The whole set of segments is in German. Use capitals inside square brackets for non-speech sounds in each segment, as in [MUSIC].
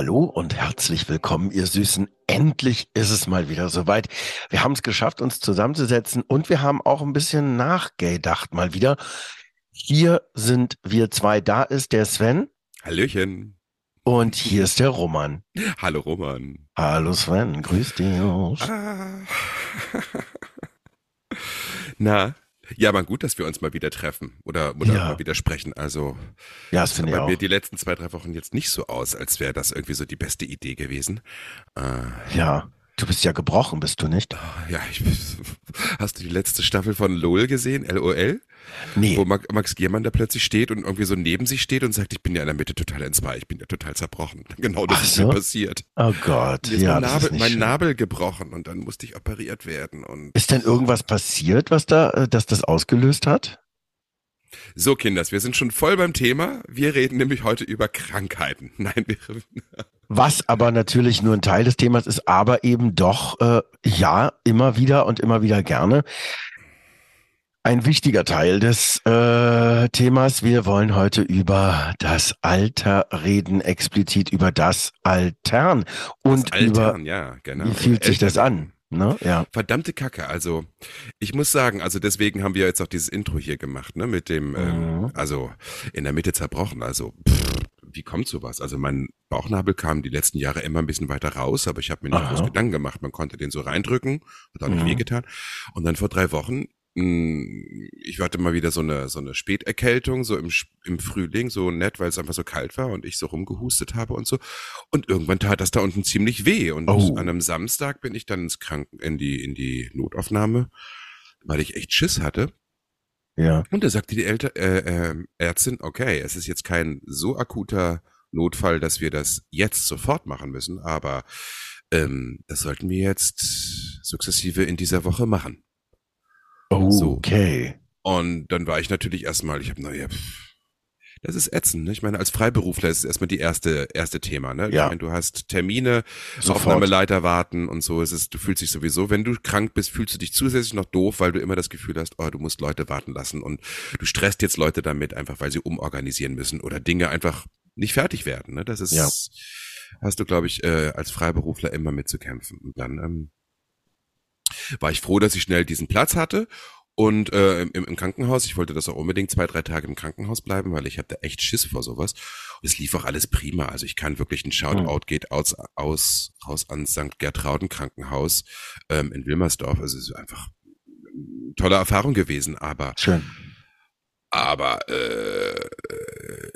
Hallo und herzlich willkommen, ihr Süßen. Endlich ist es mal wieder soweit. Wir haben es geschafft, uns zusammenzusetzen und wir haben auch ein bisschen nachgedacht mal wieder. Hier sind wir zwei. Da ist der Sven Hallöchen. und hier ist der Roman. Hallo Roman. Hallo Sven, grüß dich. Ah. [LAUGHS] Na, ja, aber gut, dass wir uns mal wieder treffen oder, oder Ja. mal wieder sprechen. Also, Ja, das finde ich auch. mir die letzten zwei, drei Wochen jetzt nicht so aus, als wäre das irgendwie so die beste Idee gewesen. Äh, Ja, du bist ja gebrochen, bist du nicht? ja, ich, [LAUGHS] hast du die letzte Staffel von LOL gesehen? LOL? Nee. Wo Max, Giermann da plötzlich steht und irgendwie so neben sich steht und sagt, ich bin ja in der Mitte total entzwei, ich bin ja total zerbrochen. Genau das Ach ist so? mir passiert. Oh Gott, Mir ist ja, mein, Nabel, ist mein. Nabel gebrochen und dann musste ich operiert werden und Ist denn irgendwas passiert, was da, äh, dass das ausgelöst hat? So, Kinders, wir sind schon voll beim Thema. Wir reden nämlich heute über Krankheiten. [LAUGHS] Nein, wir, Was aber natürlich nur ein Teil des Themas ist, aber eben doch, äh, ja, immer wieder und immer wieder gerne. Ein wichtiger Teil des äh, Themas. Wir wollen heute über das Alter reden, explizit über das Altern und das über, Altern, ja, genau. wie fühlt sich das Eltern. an? Ne? Ja. Verdammte Kacke. Also, ich muss sagen, also deswegen haben wir jetzt auch dieses Intro hier gemacht, ne, mit dem, ähm, Mhm. also in der Mitte zerbrochen. Also, pff, wie kommt sowas? Also mein Bauchnabel kam die letzten Jahre immer ein bisschen weiter raus, aber ich habe mir nicht Aha. groß Gedanken gemacht. Man konnte den so reindrücken, hat auch nicht Mhm. wehgetan. Und dann vor drei Wochen, ich hatte mal wieder so eine, so eine Späterkältung, so im, im Frühling, so nett, weil es einfach so kalt war und ich so rumgehustet habe und so. Und irgendwann tat das da unten ziemlich weh. Und Oh. an einem Samstag bin ich dann ins Kranken, in die, in die Notaufnahme, weil ich echt Schiss hatte. Ja. Und da sagte die Elter, äh, äh, Ärztin, okay, es ist jetzt kein so akuter Notfall, dass wir das jetzt sofort machen müssen, aber ähm, das sollten wir jetzt sukzessive in dieser Woche machen. So. Okay. Und dann war ich natürlich erstmal, ich habe, naja, das ist ätzend. Ne? Ich meine, als Freiberufler ist es erstmal die erste erste Thema. Ne? Ja. Ich meine, du hast Termine, Sofort. Aufnahmeleiter warten und so. Es ist, du fühlst dich sowieso, wenn du krank bist, fühlst du dich zusätzlich noch doof, weil du immer das Gefühl hast, oh, du musst Leute warten lassen und du stresst jetzt Leute damit, einfach weil sie umorganisieren müssen oder Dinge einfach nicht fertig werden. Ne? Das ist, Ja. hast du, glaube ich, äh, als Freiberufler immer mitzukämpfen. Und dann ähm, war ich froh, dass ich schnell diesen Platz hatte. Und äh, im, im Krankenhaus, ich wollte das auch unbedingt zwei, drei Tage im Krankenhaus bleiben, weil ich hatte echt Schiss vor sowas. Und es lief auch alles prima. Also ich kann wirklich ein Shoutout geht aus, aus raus an St. Gertrauden Krankenhaus ähm, in Wilmersdorf. Also es ist einfach eine tolle Erfahrung gewesen. Aber Schön. aber äh,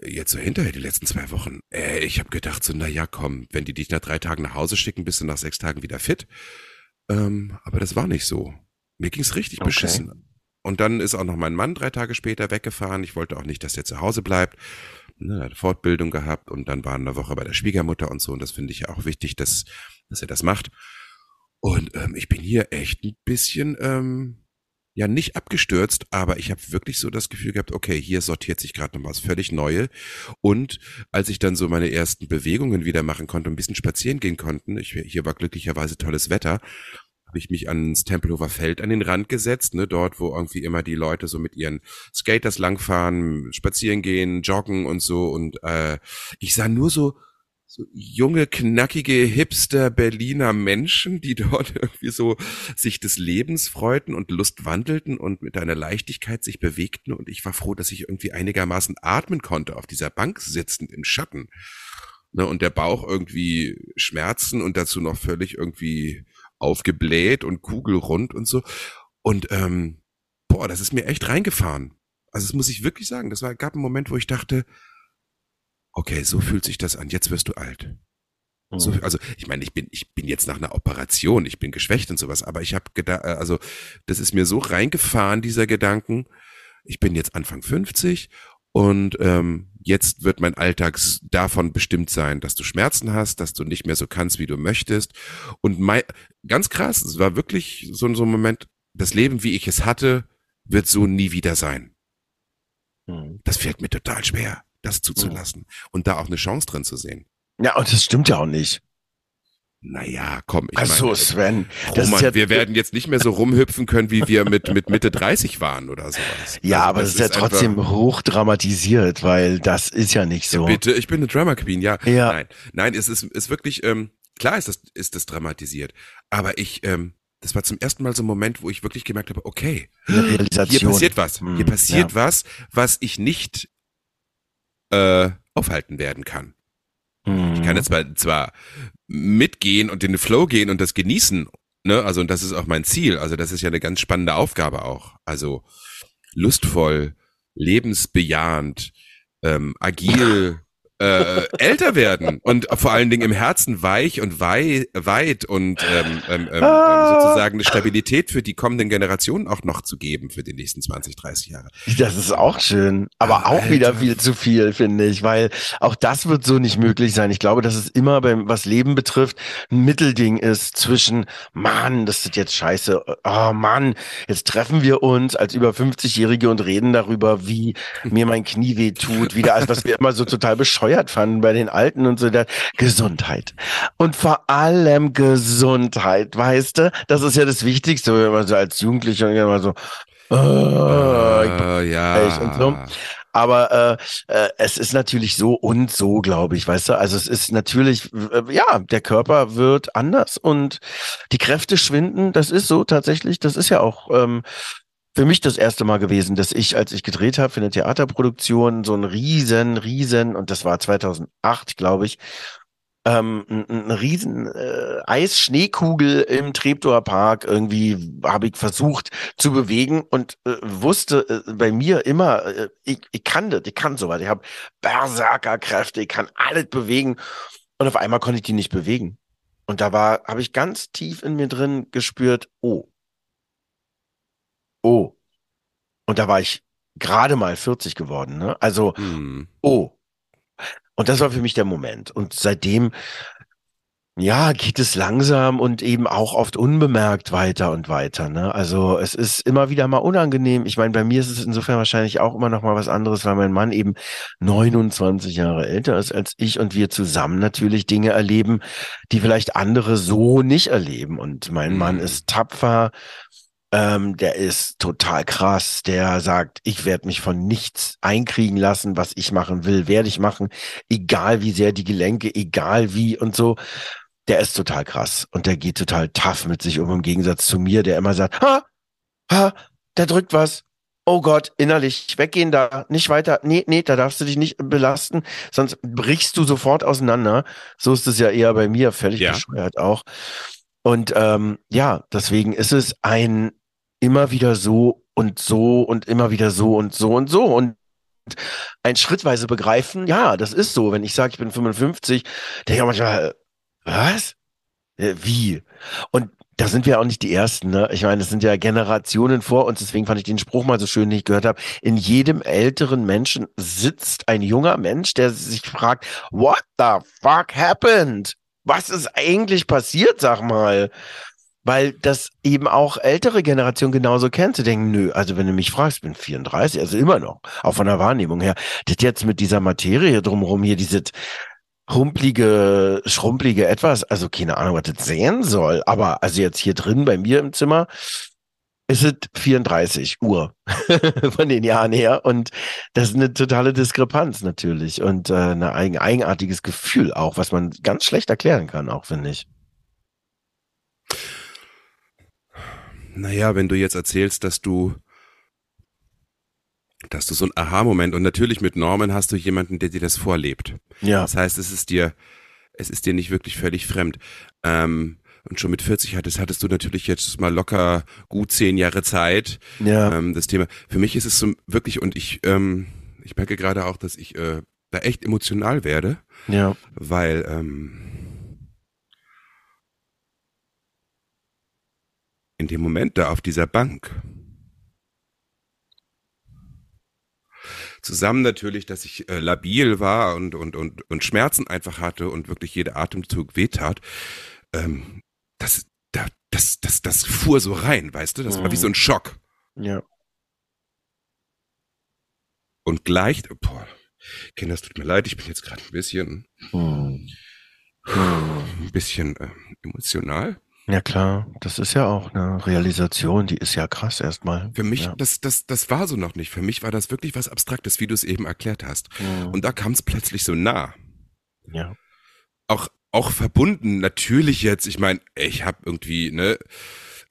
jetzt so hinterher die letzten zwei Wochen, äh, ich habe gedacht so, na ja, komm, wenn die dich nach drei Tagen nach Hause schicken, bist du nach sechs Tagen wieder fit. Ähm, aber das war nicht so. Mir ging's richtig Okay. beschissen. Und dann ist auch noch mein Mann drei Tage später weggefahren. Ich wollte auch nicht, dass der zu Hause bleibt. Ne, er hat Fortbildung gehabt und dann war eine Woche bei der Schwiegermutter und so. Und das finde ich ja auch wichtig, dass, dass er das macht. Und ähm, ich bin hier echt ein bisschen, ähm, ja, nicht abgestürzt, aber ich habe wirklich so das Gefühl gehabt, okay, hier sortiert sich gerade noch was völlig Neue. Und als ich dann so meine ersten Bewegungen wieder machen konnte und ein bisschen spazieren gehen konnten, ich, hier war glücklicherweise tolles Wetter, habe ich mich ans Tempelhofer Feld an den Rand gesetzt, ne, dort, wo irgendwie immer die Leute so mit ihren Skaters langfahren, spazieren gehen, joggen und so. Und äh, ich sah nur so, so junge, knackige Hipster Berliner Menschen, die [LAUGHS] dort irgendwie so sich des Lebens freuten und Lust wandelten und mit einer Leichtigkeit sich bewegten. Und ich war froh, dass ich irgendwie einigermaßen atmen konnte, auf dieser Bank sitzend im Schatten. Ne, und der Bauch irgendwie Schmerzen und dazu noch völlig irgendwie aufgebläht und kugelrund und so. Und ähm, boah, das ist mir echt reingefahren. Also das muss ich wirklich sagen. Das war, gab einen Moment, wo ich dachte, okay, so fühlt sich das an. Jetzt wirst du alt. So, Mhm. also ich meine, ich bin ich bin jetzt nach einer Operation, ich bin geschwächt und sowas, aber ich habe gedacht, also das ist mir so reingefahren dieser Gedanken. Ich bin jetzt Anfang 50 Und ähm, jetzt wird mein Alltag davon bestimmt sein, dass du Schmerzen hast, dass du nicht mehr so kannst, wie du möchtest. Und mein, ganz krass, es war wirklich so, so ein Moment, das Leben, wie ich es hatte, wird so nie wieder sein. Mhm. Das fällt mir total schwer, das zuzulassen mhm. und da auch eine Chance drin zu sehen. Ja, und das stimmt ja auch nicht. Naja, komm, ich Ach so, meine, Sven. Roman, ja wir werden jetzt nicht mehr so rumhüpfen können, wie wir mit, mit Mitte 30 waren oder sowas. [LAUGHS] Ja, also, aber das ist ja trotzdem hoch dramatisiert, weil das ist ja nicht so. Ja, bitte, ich bin eine Drama Queen, ja. ja. Nein, nein, es ist, ist wirklich, ähm, klar ist das, ist das dramatisiert. Aber ich, ähm, das war zum ersten Mal so ein Moment, wo ich wirklich gemerkt habe, okay, hier passiert was. Hm, hier passiert ja. was, was ich nicht äh, aufhalten werden kann. Ich kann jetzt zwar, zwar mitgehen und in den Flow gehen und das genießen, ne? Also, und das ist auch mein Ziel. Also, das ist ja eine ganz spannende Aufgabe auch. Also, lustvoll, lebensbejahend, ähm, agil, äh, älter werden und vor allen Dingen im Herzen weich und wei weit und ähm, ähm, ähm, ah. sozusagen eine Stabilität für die kommenden Generationen auch noch zu geben für die nächsten 20, 30 Jahre. Das ist auch schön, aber Alter. auch wieder viel zu viel, finde ich, weil auch das wird so nicht möglich sein. Ich glaube, dass es immer beim, was Leben betrifft, ein Mittelding ist zwischen, Mann, das ist jetzt scheiße, oh Mann, jetzt treffen wir uns als über 50-Jährige und reden darüber, wie mir mein Knie weh tut, wieder, also was wir immer so total bescheuert bescheuert fanden bei den Alten und so, der Gesundheit. Und vor allem Gesundheit, weißt du? Das ist ja das Wichtigste, wenn man so als Jugendlicher immer so, oh, uh, ja. Und so. Aber äh, äh, es ist natürlich so und so, glaube ich, weißt du. Also es ist natürlich, äh, ja, der Körper wird anders und die Kräfte schwinden. Das ist so tatsächlich. Das ist ja auch ähm, für mich das erste Mal gewesen, dass ich, als ich gedreht habe für eine Theaterproduktion, so ein riesen, riesen, und das war 2008, glaube ich, ähm, ein, ein riesen äh, Eisschneekugel im Treptower Park irgendwie habe ich versucht zu bewegen und äh, wusste äh, bei mir immer, äh, ich, ich kann das, ich kann sowas, ich habe Berserkerkräfte, ich kann alles bewegen und auf einmal konnte ich die nicht bewegen. Und da war, habe ich ganz tief in mir drin gespürt, oh, oh. Und da war ich gerade mal 40 geworden, ne? Also, hm. oh. Und das war für mich der Moment. Und seitdem, ja, geht es langsam und eben auch oft unbemerkt weiter und weiter. Ne? Also es ist immer wieder mal unangenehm. Ich meine, bei mir ist es insofern wahrscheinlich auch immer noch mal was anderes, weil mein Mann eben 29 Jahre älter ist als ich und wir zusammen natürlich Dinge erleben, die vielleicht andere so nicht erleben. Und mein mhm. Mann ist tapfer, ähm, der ist total krass. Der sagt, ich werde mich von nichts einkriegen lassen, was ich machen will, werde ich machen, egal wie sehr die Gelenke, egal wie und so. Der ist total krass und der geht total tough mit sich um, im Gegensatz zu mir, der immer sagt, ha, ha, der drückt was. Oh Gott, innerlich weggehen da, nicht weiter. Nee, nee, da darfst du dich nicht belasten, sonst brichst du sofort auseinander. So ist es ja eher bei mir, völlig ja. bescheuert auch. Und ähm, ja, deswegen ist es ein immer wieder so und so und immer wieder so und so und so und ein schrittweise begreifen, ja, das ist so. Wenn ich sage, ich bin 55, denke ich manchmal, was? Äh, wie? Und da sind wir auch nicht die Ersten. Ne? Ich meine, das sind ja Generationen vor uns. Deswegen fand ich den Spruch mal so schön, den ich gehört habe. In jedem älteren Menschen sitzt ein junger Mensch, der sich fragt, what the fuck happened? Was ist eigentlich passiert, sag mal? Weil das eben auch ältere Generation genauso kennt, zu denken, nö, also wenn du mich fragst, bin 34, also immer noch, auch von der Wahrnehmung her, das jetzt mit dieser Materie drumherum hier, dieses rumplige, schrumplige etwas, also keine Ahnung, was das sehen soll, aber also jetzt hier drin bei mir im Zimmer, ist es 34 Uhr [LAUGHS] von den Jahren her und das ist eine totale Diskrepanz natürlich und äh, ein eigenartiges Gefühl auch, was man ganz schlecht erklären kann, auch finde ich. Naja, wenn du jetzt erzählst, dass du dass du so ein Aha-Moment und natürlich mit Norman hast du jemanden, der dir das vorlebt. Ja. Das heißt, es ist dir, es ist dir nicht wirklich völlig fremd. Ähm, und schon mit 40 hattest, hattest du natürlich jetzt mal locker gut zehn Jahre Zeit. Ja. Ähm, das Thema. Für mich ist es so wirklich, und ich, ähm, ich merke gerade auch, dass ich äh, da echt emotional werde. Ja. Weil, ähm, in dem Moment da auf dieser Bank zusammen natürlich, dass ich äh, labil war und, und, und, und Schmerzen einfach hatte und wirklich jeder Atemzug wehtat, ähm, das, da, das, das, das fuhr so rein, weißt du? Das war wie so ein Schock. Ja. Und gleich, boah, Kinder, es tut mir leid, ich bin jetzt gerade ein bisschen, Hm. ein bisschen äh, emotional. Ja klar, das ist ja auch eine Realisation, die ist ja krass erstmal. Für mich, ja. das, das, das war so noch nicht. Für mich war das wirklich was Abstraktes, wie du es eben erklärt hast. Hm. Und da kam es plötzlich so nah. ja. Auch, auch verbunden, natürlich jetzt, ich meine, ich habe irgendwie, ne,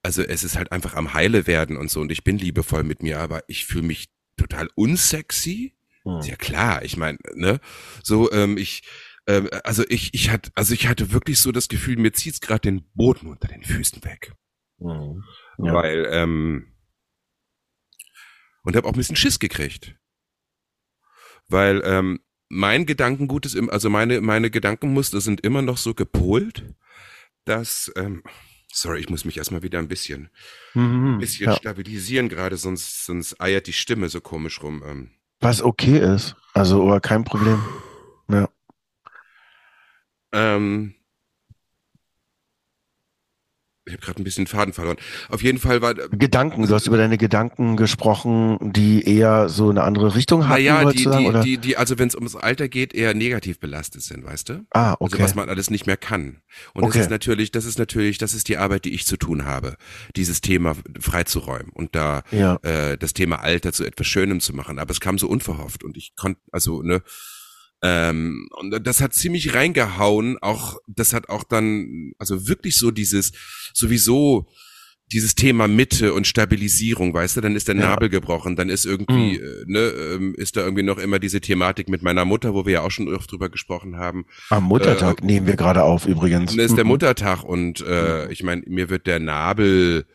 also es ist halt einfach am Heile werden und so und ich bin liebevoll mit mir, aber ich fühle mich total unsexy. Hm. Ist ja klar, ich meine, ne, so, ähm, ich, ähm, also ich, ich hatte, also ich hatte wirklich so das Gefühl, mir zieht's gerade den Boden unter den Füßen weg. Hm. Ja. Weil, ähm, und habe auch ein bisschen Schiss gekriegt. Weil ähm, mein Gedankengut ist, im, also meine, meine Gedankenmuster sind immer noch so gepolt, dass, ähm, sorry, ich muss mich erstmal wieder ein bisschen, Mhm. ein bisschen ja. stabilisieren gerade, sonst, sonst eiert die Stimme so komisch rum. Ähm, Was okay ist. Also, aber kein Problem. Ähm, ich habe gerade ein bisschen Faden verloren. Auf jeden Fall war, Gedanken, du hast über deine Gedanken gesprochen, die eher so eine andere Richtung hatten, naja, die, sagen, die, oder? die, die, also wenn es ums Alter geht, eher negativ belastet sind, weißt du? ah, Also okay. was man alles nicht mehr kann. Und Okay. das ist natürlich, das ist natürlich, das ist die Arbeit, die ich zu tun habe, dieses Thema freizuräumen und da ja. äh, das Thema Alter zu etwas Schönem zu machen. Aber es kam so unverhofft und ich konnte, also ne, ähm, und das hat ziemlich reingehauen. Auch das hat auch dann, also wirklich so dieses sowieso dieses Thema Mitte und Stabilisierung, weißt du, dann ist der Ja. Nabel gebrochen, dann ist irgendwie, Mhm. äh, ne, ähm, ist da irgendwie noch immer diese Thematik mit meiner Mutter, wo wir ja auch schon oft drüber gesprochen haben. Am Muttertag nehmen wir gerade auf übrigens. Dann ist der Mhm. Muttertag und äh, ich meine, mir wird der Nabel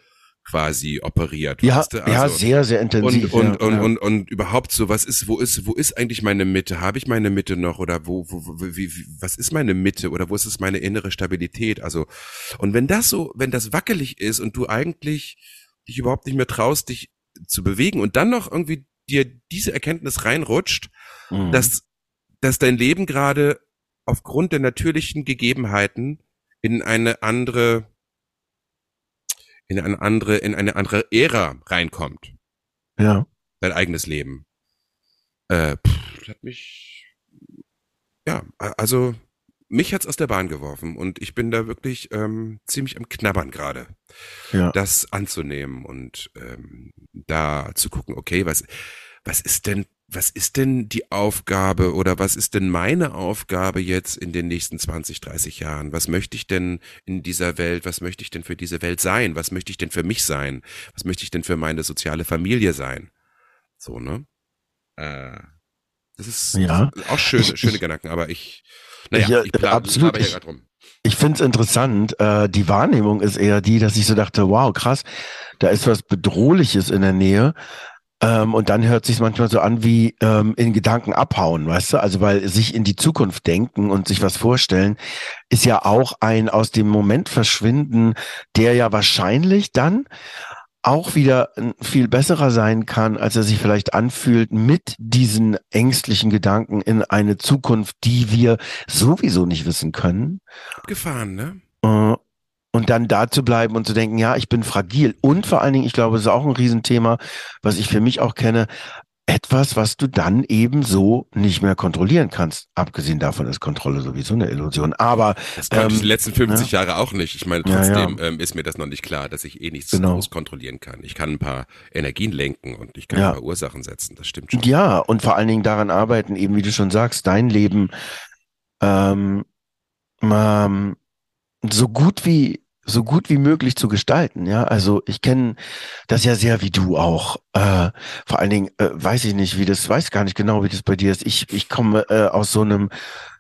quasi operiert. Ja, weißt du? ja, Also- sehr, sehr intensiv. und, und, ja, und, ja. und, und überhaupt so, was ist, wo ist, wo ist eigentlich meine Mitte? Habe ich meine Mitte noch oder wo, wo, wo wie, wie, was ist meine Mitte oder wo ist es meine innere Stabilität? Also, und wenn das so, wenn das wackelig ist und du eigentlich dich überhaupt nicht mehr traust, dich zu bewegen und dann noch irgendwie dir diese Erkenntnis reinrutscht, Mhm. dass, dass dein Leben gerade aufgrund der natürlichen Gegebenheiten in eine andere, in eine andere, in eine andere Ära reinkommt ja. dein eigenes Leben. Äh, pff, hat mich, ja, also mich hat's aus der Bahn geworfen und ich bin da wirklich ähm, ziemlich am Knabbern gerade, Ja. das anzunehmen und ähm, da zu gucken, okay, was, was ist denn, was ist denn die Aufgabe oder was ist denn meine Aufgabe jetzt in den nächsten 20, 30 Jahren? Was möchte ich denn in dieser Welt, was möchte ich denn für diese Welt sein? Was möchte ich denn für mich sein? Was möchte ich denn für meine soziale Familie sein? So, ne? Äh, das ist Ja. auch schöne, Ich- schöne ich- Gedanken, aber ich, naja, Ja, ich plan, absolut. Ich- rum. Ich find's interessant. Äh, die Wahrnehmung ist eher die, dass ich so dachte, wow, krass, da ist was Bedrohliches in der Nähe. Ähm, und dann hört sich manchmal so an wie ähm, in Gedanken abhauen, weißt du? Also weil sich in die Zukunft denken und sich was vorstellen, ist ja auch ein aus dem Moment verschwinden, der ja wahrscheinlich dann auch wieder viel besserer sein kann, als er sich vielleicht anfühlt mit diesen ängstlichen Gedanken in eine Zukunft, die wir sowieso nicht wissen können. Abgefahren, ne? Und dann da zu bleiben und zu denken, ja, ich bin fragil. Und vor allen Dingen, ich glaube, es ist auch ein Riesenthema, was ich für mich auch kenne, etwas, was du dann eben so nicht mehr kontrollieren kannst. Abgesehen davon ist Kontrolle sowieso eine Illusion. Aber Das konnte ich Ähm, die letzten 50 Jahre auch nicht. Ich meine, Ja, trotzdem ja. Ähm, ist mir das noch nicht klar, dass ich eh nichts Genau. groß kontrollieren kann. Ich kann ein paar Energien lenken und ich kann Ja. ein paar Ursachen setzen. Das stimmt schon. Ja, und vor allen Dingen daran arbeiten, eben wie du schon sagst, dein Leben ähm, ähm, so gut wie so gut wie möglich zu gestalten. Ja, also ich kenne das ja sehr wie du auch. Äh, vor allen Dingen äh, weiß ich nicht, wie das, weiß gar nicht genau, wie das bei dir ist. Ich ich komme äh, aus so einem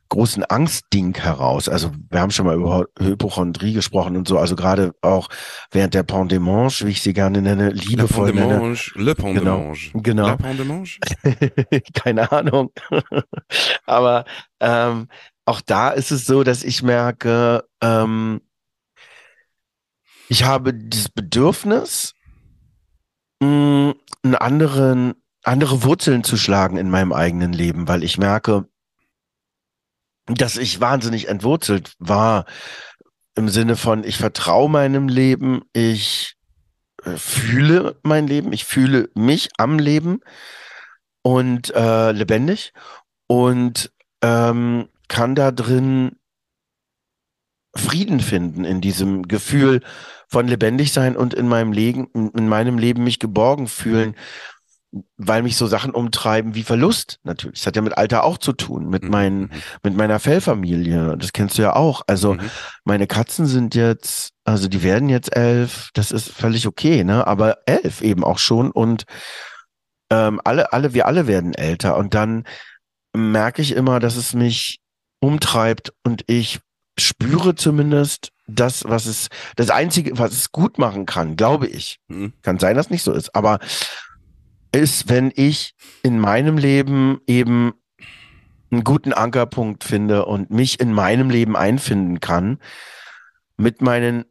großen Angstding heraus. Also wir haben schon mal über Hypochondrie gesprochen und so. Also gerade auch während der Pendemanche, wie ich sie gerne nenne, Le liebevoll nenne. Pendemange, Le Pendemange. Genau. La Pendemange? [LAUGHS] Keine Ahnung. [LAUGHS] Aber ähm, auch da ist es so, dass ich merke, ähm, ich habe dieses Bedürfnis, mh, einen anderen andere Wurzeln zu schlagen in meinem eigenen Leben, weil ich merke, dass ich wahnsinnig entwurzelt war im Sinne von, ich vertraue meinem Leben, ich äh, fühle mein Leben, ich fühle mich am Leben und äh, lebendig und ähm, kann da drin Frieden finden in diesem Gefühl von lebendig sein und in meinem Leben, in meinem Leben mich geborgen fühlen weil mich so Sachen umtreiben wie Verlust natürlich. Das hat ja mit Alter auch zu tun, mit mhm. meinen, mhm. mit meiner Fellfamilie. Das kennst du ja auch. Also mhm. meine Katzen sind jetzt, also die werden jetzt elf. Das ist völlig okay, ne? Aber elf eben auch schon und ähm, alle, alle, wir alle werden älter und dann merke ich immer, dass es mich umtreibt und ich spüre zumindest das, was es, das einzige, was es gut machen kann, glaube ich. Mhm. Kann sein, dass nicht so ist, aber ist, wenn ich in meinem Leben eben einen guten Ankerpunkt finde und mich in meinem Leben einfinden kann, mit meinen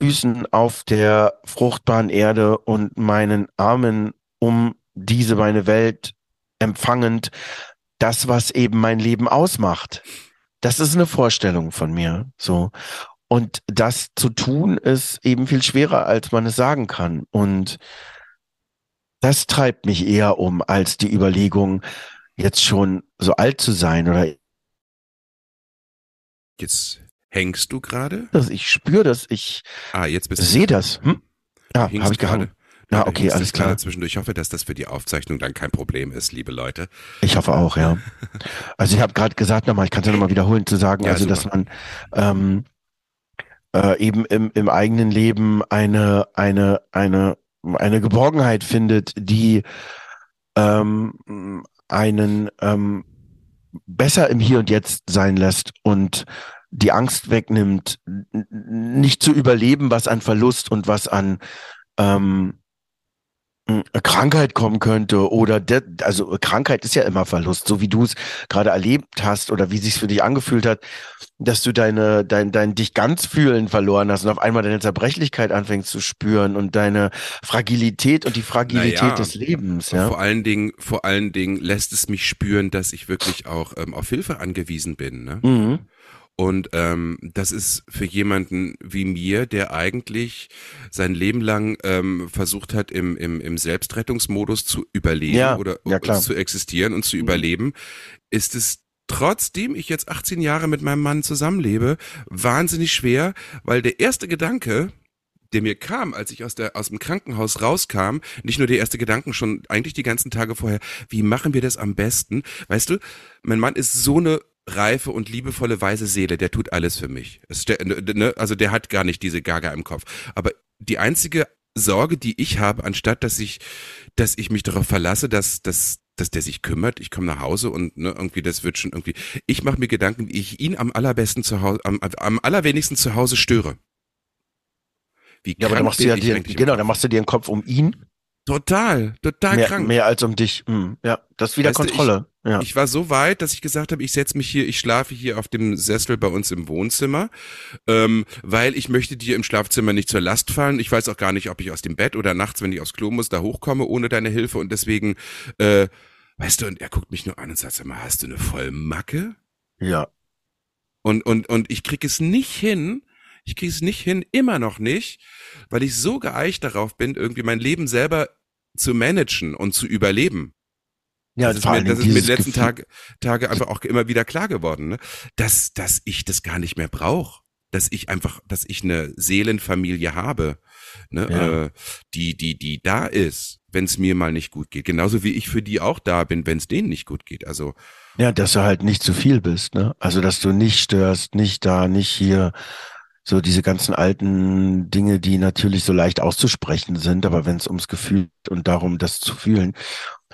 Füßen auf der fruchtbaren Erde und meinen Armen um diese meine Welt empfangend, das, was eben mein Leben ausmacht. Das ist eine Vorstellung von mir, so. Und das zu tun ist eben viel schwerer, als man es sagen kann. Und das treibt mich eher um als die Überlegung, jetzt schon so alt zu sein oder. Jetzt hängst du gerade? Dass ich spüre, dass ich ah, jetzt bist sehe das. Hm? Ja, habe ich gehangen. Ja, okay, alles klar. Zwischendurch. Ich hoffe, dass das für die Aufzeichnung dann kein Problem ist, liebe Leute. Ich hoffe auch, ja. [LAUGHS] Also ich habe gerade gesagt nochmal, ich kann es ja nochmal wiederholen, zu sagen, ja, also super. dass man ähm, äh, eben im, im eigenen Leben eine, eine, eine eine Geborgenheit findet, die ähm, einen ähm, besser im Hier und Jetzt sein lässt und die Angst wegnimmt, nicht zu überleben, was an Verlust und was an ähm, Krankheit kommen könnte oder de, also Krankheit ist ja immer Verlust, so wie du es gerade erlebt hast oder wie sich für dich angefühlt hat, dass du deine dein dein dich ganz fühlen verloren hast und auf einmal deine Zerbrechlichkeit anfängst zu spüren und deine Fragilität und die Fragilität naja, des Lebens. Ja? Vor allen Dingen vor allen Dingen lässt es mich spüren, dass ich wirklich auch ähm, auf Hilfe angewiesen bin. Ne? Mhm. Und ähm, das ist für jemanden wie mir, der eigentlich sein Leben lang ähm, versucht hat, im, im, im Selbstrettungsmodus zu überleben ja, oder ja, zu existieren und zu mhm. überleben, ist es trotzdem ich jetzt 18 Jahre mit meinem Mann zusammenlebe, wahnsinnig schwer, weil der erste Gedanke, der mir kam, als ich aus, der, aus dem Krankenhaus rauskam, nicht nur der erste Gedanken, schon eigentlich die ganzen Tage vorher, wie machen wir das am besten? Weißt du, mein Mann ist so eine reife und liebevolle weise Seele, der tut alles für mich. Der, ne, also der hat gar nicht diese Gaga im Kopf. Aber die einzige Sorge, die ich habe, anstatt dass ich, dass ich mich darauf verlasse, dass, dass, dass der sich kümmert, ich komme nach Hause und ne, irgendwie das wird schon irgendwie. Ich mache mir Gedanken, wie ich ihn am allerbesten zu Hause, am, am allerwenigsten zu Hause störe. Wie ja, aber dann machst du ja dir, genau, dann machst du dir einen Kopf um ihn Total, total mehr, krank. Mehr als um dich. Hm, ja, das ist wieder weißt Kontrolle. Du, ich, ja. ich war so weit, dass ich gesagt habe, ich setze mich hier, ich schlafe hier auf dem Sessel bei uns im Wohnzimmer, ähm, weil ich möchte dir im Schlafzimmer nicht zur Last fallen. Ich weiß auch gar nicht, ob ich aus dem Bett oder nachts, wenn ich aufs Klo muss, da hochkomme ohne deine Hilfe und deswegen, äh, weißt du, und er guckt mich nur an und sagt, sag mal, hast du eine Vollmacke? Ja. Und, und, und ich krieg es nicht hin, ich kriege es nicht hin, immer noch nicht, weil ich so geeicht darauf bin, irgendwie mein Leben selber zu managen und zu überleben. Ja, das ist mir, das ist mir die letzten Tage, Tage einfach auch immer wieder klar geworden, ne? dass, dass ich das gar nicht mehr brauche. Dass ich einfach, dass ich eine Seelenfamilie habe, ne? Ja. Äh, die, die, die da ist, wenn es mir mal nicht gut geht. Genauso wie ich für die auch da bin, wenn es denen nicht gut geht. Also ja, dass du halt nicht zu viel bist, ne? Also dass du nicht störst, nicht da, nicht hier, so diese ganzen alten Dinge, die natürlich so leicht auszusprechen sind, aber wenn es ums Gefühl und darum, das zu fühlen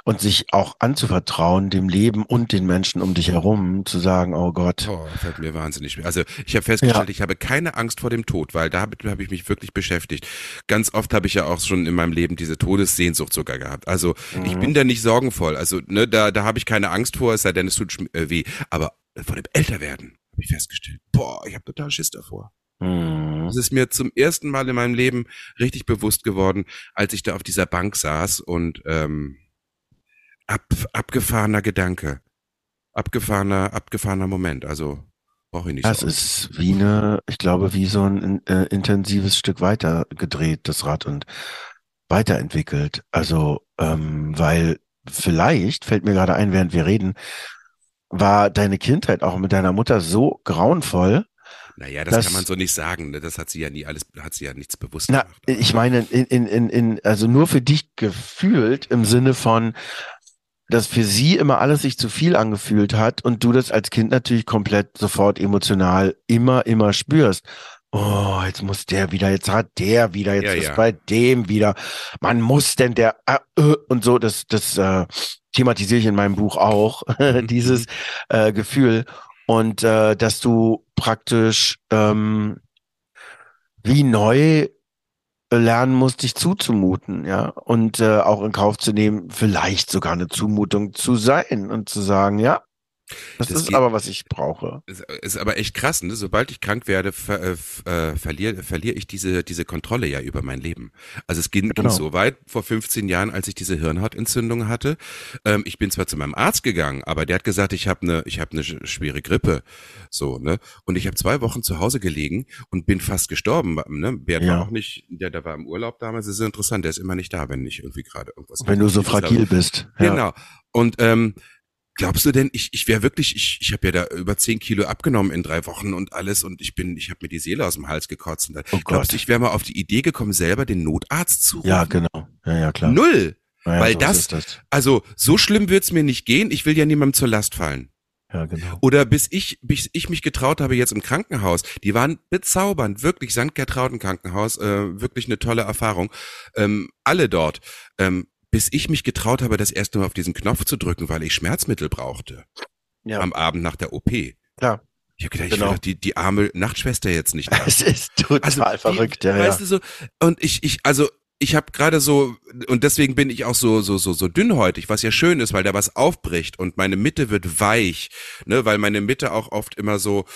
und sich auch anzuvertrauen, dem Leben und den Menschen um dich herum, zu sagen, oh Gott. Oh, fällt mir wahnsinnig schwer. Also ich habe festgestellt, ja. ich habe keine Angst vor dem Tod, weil da habe hab ich mich wirklich beschäftigt. Ganz oft habe ich ja auch schon in meinem Leben diese Todessehnsucht sogar gehabt. Also mhm. ich bin da nicht sorgenvoll. Also ne, da, da habe ich keine Angst vor, es sei denn, es tut äh, weh. Aber vor dem Älterwerden habe ich festgestellt, boah, ich habe total Schiss davor. Mhm. Das ist mir zum ersten Mal in meinem Leben richtig bewusst geworden, als ich da auf dieser Bank saß und ähm, ab, abgefahrener Gedanke. Abgefahrener, abgefahrener Moment. Also brauche ich nicht. Das so ist wie eine, ich glaube, wie so ein äh, intensives Stück weiter gedreht, das Rad und weiterentwickelt. Also, ähm, weil vielleicht fällt mir gerade ein, während wir reden, war deine Kindheit auch mit deiner Mutter so grauenvoll. Naja, das dass- kann man so nicht sagen. ne? Das hat sie ja nie alles, hat sie ja nichts bewusst Na, gemacht. ich meine, in, in, in, also nur für dich gefühlt im Sinne von, dass für sie immer alles sich zu viel angefühlt hat und du das als Kind natürlich komplett sofort emotional immer, immer spürst. Oh, jetzt muss der wieder, jetzt hat der wieder, jetzt Ja, ist ja. bei dem wieder. Man muss denn der ah, äh, und so, das, das äh, thematisiere ich in meinem Buch auch, [LAUGHS] Mhm, dieses äh, Gefühl. Und äh, dass du praktisch ähm, wie neu lernen musst, dich zuzumuten, ja, und äh, auch in Kauf zu nehmen, vielleicht sogar eine Zumutung zu sein und zu sagen, ja, das, Das ist geht- aber, was ich brauche. Ist, ist aber echt krass, ne? Sobald ich krank werde, ver, äh, äh, verliere verliere ich diese diese Kontrolle ja über mein Leben. Also es ging, Genau. ging so weit vor 15 Jahren, als ich diese Hirnhautentzündung hatte. Ähm, ich bin zwar zu meinem Arzt gegangen, aber der hat gesagt, ich habe eine ich eine sch- schwere Grippe, so ne. Und ich habe zwei Wochen zu Hause gelegen und bin fast gestorben. Ne? Bert Ja. war auch nicht, der der war im Urlaub damals. Das ist interessant. Der ist immer nicht da, wenn ich irgendwie gerade irgendwas. Wenn du so habe. fragil bist. Ja. Genau. Und ähm, glaubst du denn, ich, ich wäre wirklich, ich, ich habe ja da über 10 Kilo abgenommen in drei Wochen und alles und ich bin, ich habe mir die Seele aus dem Hals gekotzt. Und da, Oh glaubst du, ich wäre mal auf die Idee gekommen, selber den Notarzt zu rufen? Ja, genau. Ja, ja, klar. Null. Ja, weil so das- das. Also so schlimm wird's mir nicht gehen. Ich will ja niemandem zur Last fallen. Ja, genau. Oder bis ich, bis ich mich getraut habe jetzt im Krankenhaus. Die waren bezaubernd, wirklich St. Gertrauden Krankenhaus, äh, wirklich eine tolle Erfahrung. Ähm, alle dort. Ähm, bis ich mich getraut habe, das erste Mal auf diesen Knopf zu drücken, weil ich Schmerzmittel brauchte. Ja. Am Abend nach der OP. Klar. Ich habe gedacht, ich Genau. will doch die, die arme Nachtschwester jetzt nicht. [LAUGHS] Es ist total Also, die- verrückt, ja, weißt ja. du so, und ich, ich, also, ich habe gerade so, und deswegen bin ich auch so, so, so, so dünnhäutig, was ja schön ist, weil da was aufbricht und meine Mitte wird weich, ne, weil meine Mitte auch oft immer so,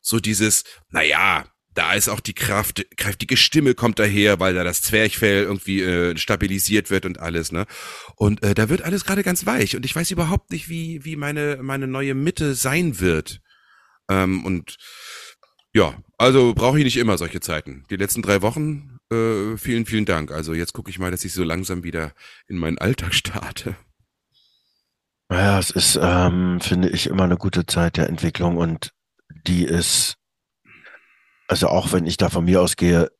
so dieses, naja, da ist auch die Kraft, kräftige Stimme kommt daher, weil da das Zwerchfell irgendwie äh, stabilisiert wird und alles, ne? Und äh, da wird alles gerade ganz weich und ich weiß überhaupt nicht, wie wie meine meine neue Mitte sein wird. Ähm, und ja, also brauche ich nicht immer solche Zeiten. Die letzten drei Wochen, äh, vielen, vielen Dank. Also jetzt gucke ich mal, dass ich so langsam wieder in meinen Alltag starte. Ja, es ist, ähm, finde ich, immer eine gute Zeit der Entwicklung und die ist, also auch wenn ich da von mir ausgehe,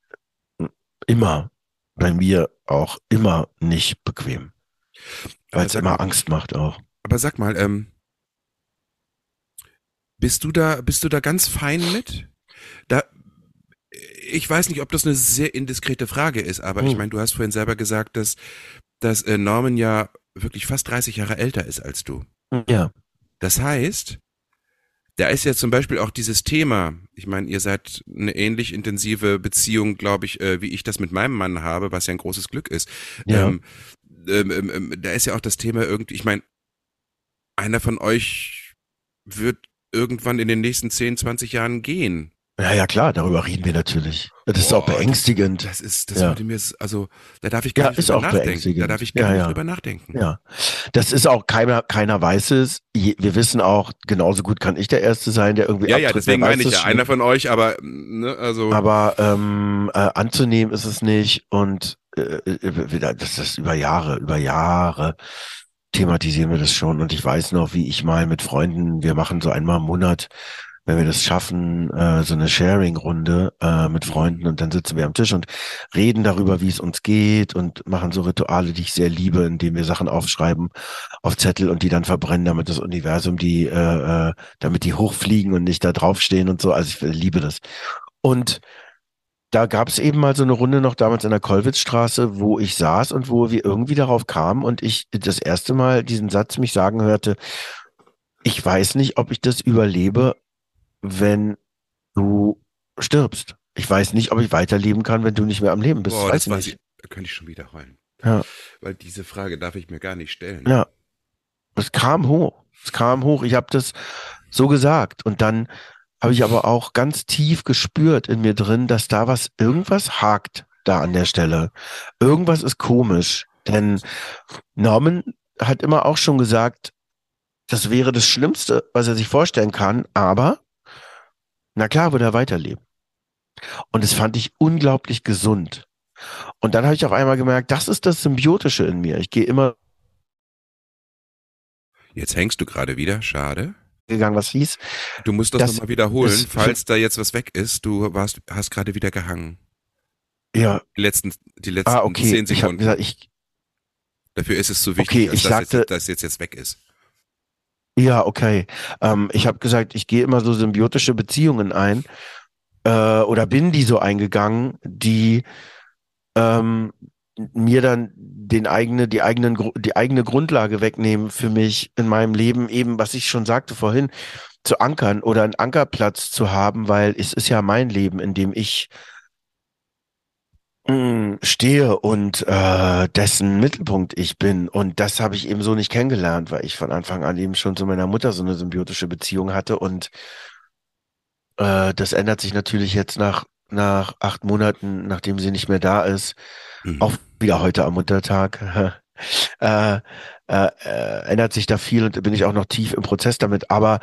immer bei mir auch immer nicht bequem, weil es immer Angst macht auch. Aber sag mal, ähm, bist du da, bist du da ganz fein mit? Da, ich weiß nicht, ob das eine sehr indiskrete Frage ist, aber ich Hm. meine, du hast vorhin selber gesagt, dass, dass äh, Norman ja wirklich fast 30 Jahre älter ist als du. Ja, Das heißt, da ist ja zum Beispiel auch dieses Thema, ich meine, ihr seid eine ähnlich intensive Beziehung, glaube ich, äh, wie ich das mit meinem Mann habe, was ja ein großes Glück ist. Ja. Ähm, ähm, ähm, ähm, da ist ja auch das Thema irgendwie, ich meine, einer von euch wird irgendwann in den nächsten 10, 20 Jahren gehen. Ja, ja, klar, darüber reden wir natürlich. Das ist auch beängstigend. Das ist, das Ja. würde mir, also, da darf ich gar Ja, nicht ist drüber auch nachdenken. Da darf ich gar Ja, nicht ja. drüber nachdenken. Ja, das ist auch keiner, keiner weiß es. Wir wissen auch, genauso gut kann ich der Erste sein, der irgendwie Ja, ja, abtritt, deswegen wer weiß meine ich ja, einer von euch, aber, ne, also. Aber ähm, äh, anzunehmen ist es nicht und äh, äh, das ist über Jahre, über Jahre thematisieren wir das schon und ich weiß noch, wie ich mal mit Freunden, wir machen so einmal im Monat, wenn wir das schaffen, äh, so eine Sharing-Runde äh, mit Freunden und dann sitzen wir am Tisch und reden darüber, wie es uns geht und machen so Rituale, die ich sehr liebe, indem wir Sachen aufschreiben auf Zettel und die dann verbrennen, damit das Universum die, äh, äh, damit die hochfliegen und nicht da draufstehen und so. Also ich liebe das. Und da gab es eben mal so eine Runde noch damals in der Kollwitzstraße, wo ich saß und wo wir irgendwie darauf kamen und ich das erste Mal diesen Satz mich sagen hörte, ich weiß nicht, ob ich das überlebe, wenn du stirbst. Ich weiß nicht, ob ich weiterleben kann, wenn du nicht mehr am Leben bist. Boah, weiß das ich weiß nicht. ich, da könnte ich schon wieder heulen. Ja. Weil diese Frage darf ich mir gar nicht stellen. Ja. Es kam hoch. Es kam hoch. Ich habe das so gesagt. Und dann habe ich aber auch ganz tief gespürt in mir drin, dass da was, irgendwas hakt da an der Stelle. Irgendwas ist komisch. Denn Norman hat immer auch schon gesagt, das wäre das Schlimmste, was er sich vorstellen kann, aber na klar würde er weiterleben. Und das fand ich unglaublich gesund. Und dann habe ich auf einmal gemerkt, das ist das Symbiotische in mir. Ich gehe immer Jetzt hängst du gerade wieder, schade. gegangen, was hieß. Du musst das, Das nochmal wiederholen, ist- falls da jetzt was weg ist. Du warst, hast gerade wieder gehangen. Ja, Die letzten, die letzten ah, okay. zehn Ich Sekunden. gesagt, ich, Dafür ist es so wichtig, Okay, dass, ich das sagte- jetzt, dass jetzt, jetzt weg ist. Ja, okay. Ähm, ich habe gesagt, ich gehe immer so symbiotische Beziehungen ein äh, oder bin die so eingegangen, die ähm, mir dann den eigene, die eigenen, die eigene Grundlage wegnehmen für mich in meinem Leben, eben, was ich schon sagte vorhin, zu ankern oder einen Ankerplatz zu haben, weil es ist ja mein Leben, in dem ich stehe und äh, dessen Mittelpunkt ich bin. Und das habe ich eben so nicht kennengelernt, weil ich von Anfang an eben schon zu meiner Mutter so eine symbiotische Beziehung hatte. Und äh, das ändert sich natürlich jetzt nach, nach acht Monaten, nachdem sie nicht mehr da ist, Mhm. auch wieder heute am Muttertag. [LAUGHS] äh, äh, äh, ändert sich da viel und bin ich auch noch tief im Prozess damit. Aber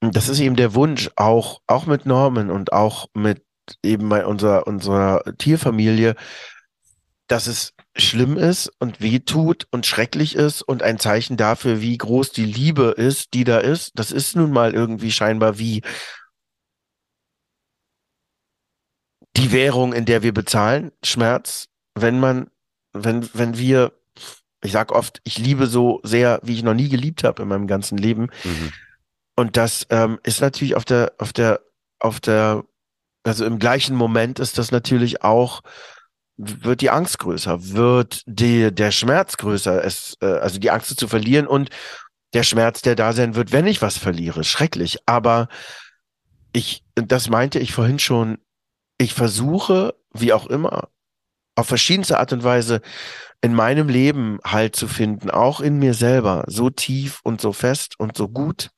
das ist eben der Wunsch, auch, auch mit Norman und auch mit eben bei unserer, unserer Tierfamilie, dass es schlimm ist und weh tut und schrecklich ist und ein Zeichen dafür, wie groß die Liebe ist, die da ist. Das ist nun mal irgendwie scheinbar wie die Währung, in der wir bezahlen, Schmerz, wenn man, wenn, wenn wir, ich sag oft, ich liebe so sehr, wie ich noch nie geliebt habe in meinem ganzen Leben. Mhm. Und das ähm, ist natürlich auf der, auf der, auf der, also im gleichen Moment ist das natürlich auch, wird die Angst größer, wird die, der Schmerz größer, es, äh, also die Angst zu verlieren und der Schmerz, der da sein wird, wenn ich was verliere. Schrecklich. Aber ich, das meinte ich vorhin schon, ich versuche, wie auch immer, auf verschiedenste Art und Weise in meinem Leben Halt zu finden, auch in mir selber, so tief und so fest und so gut,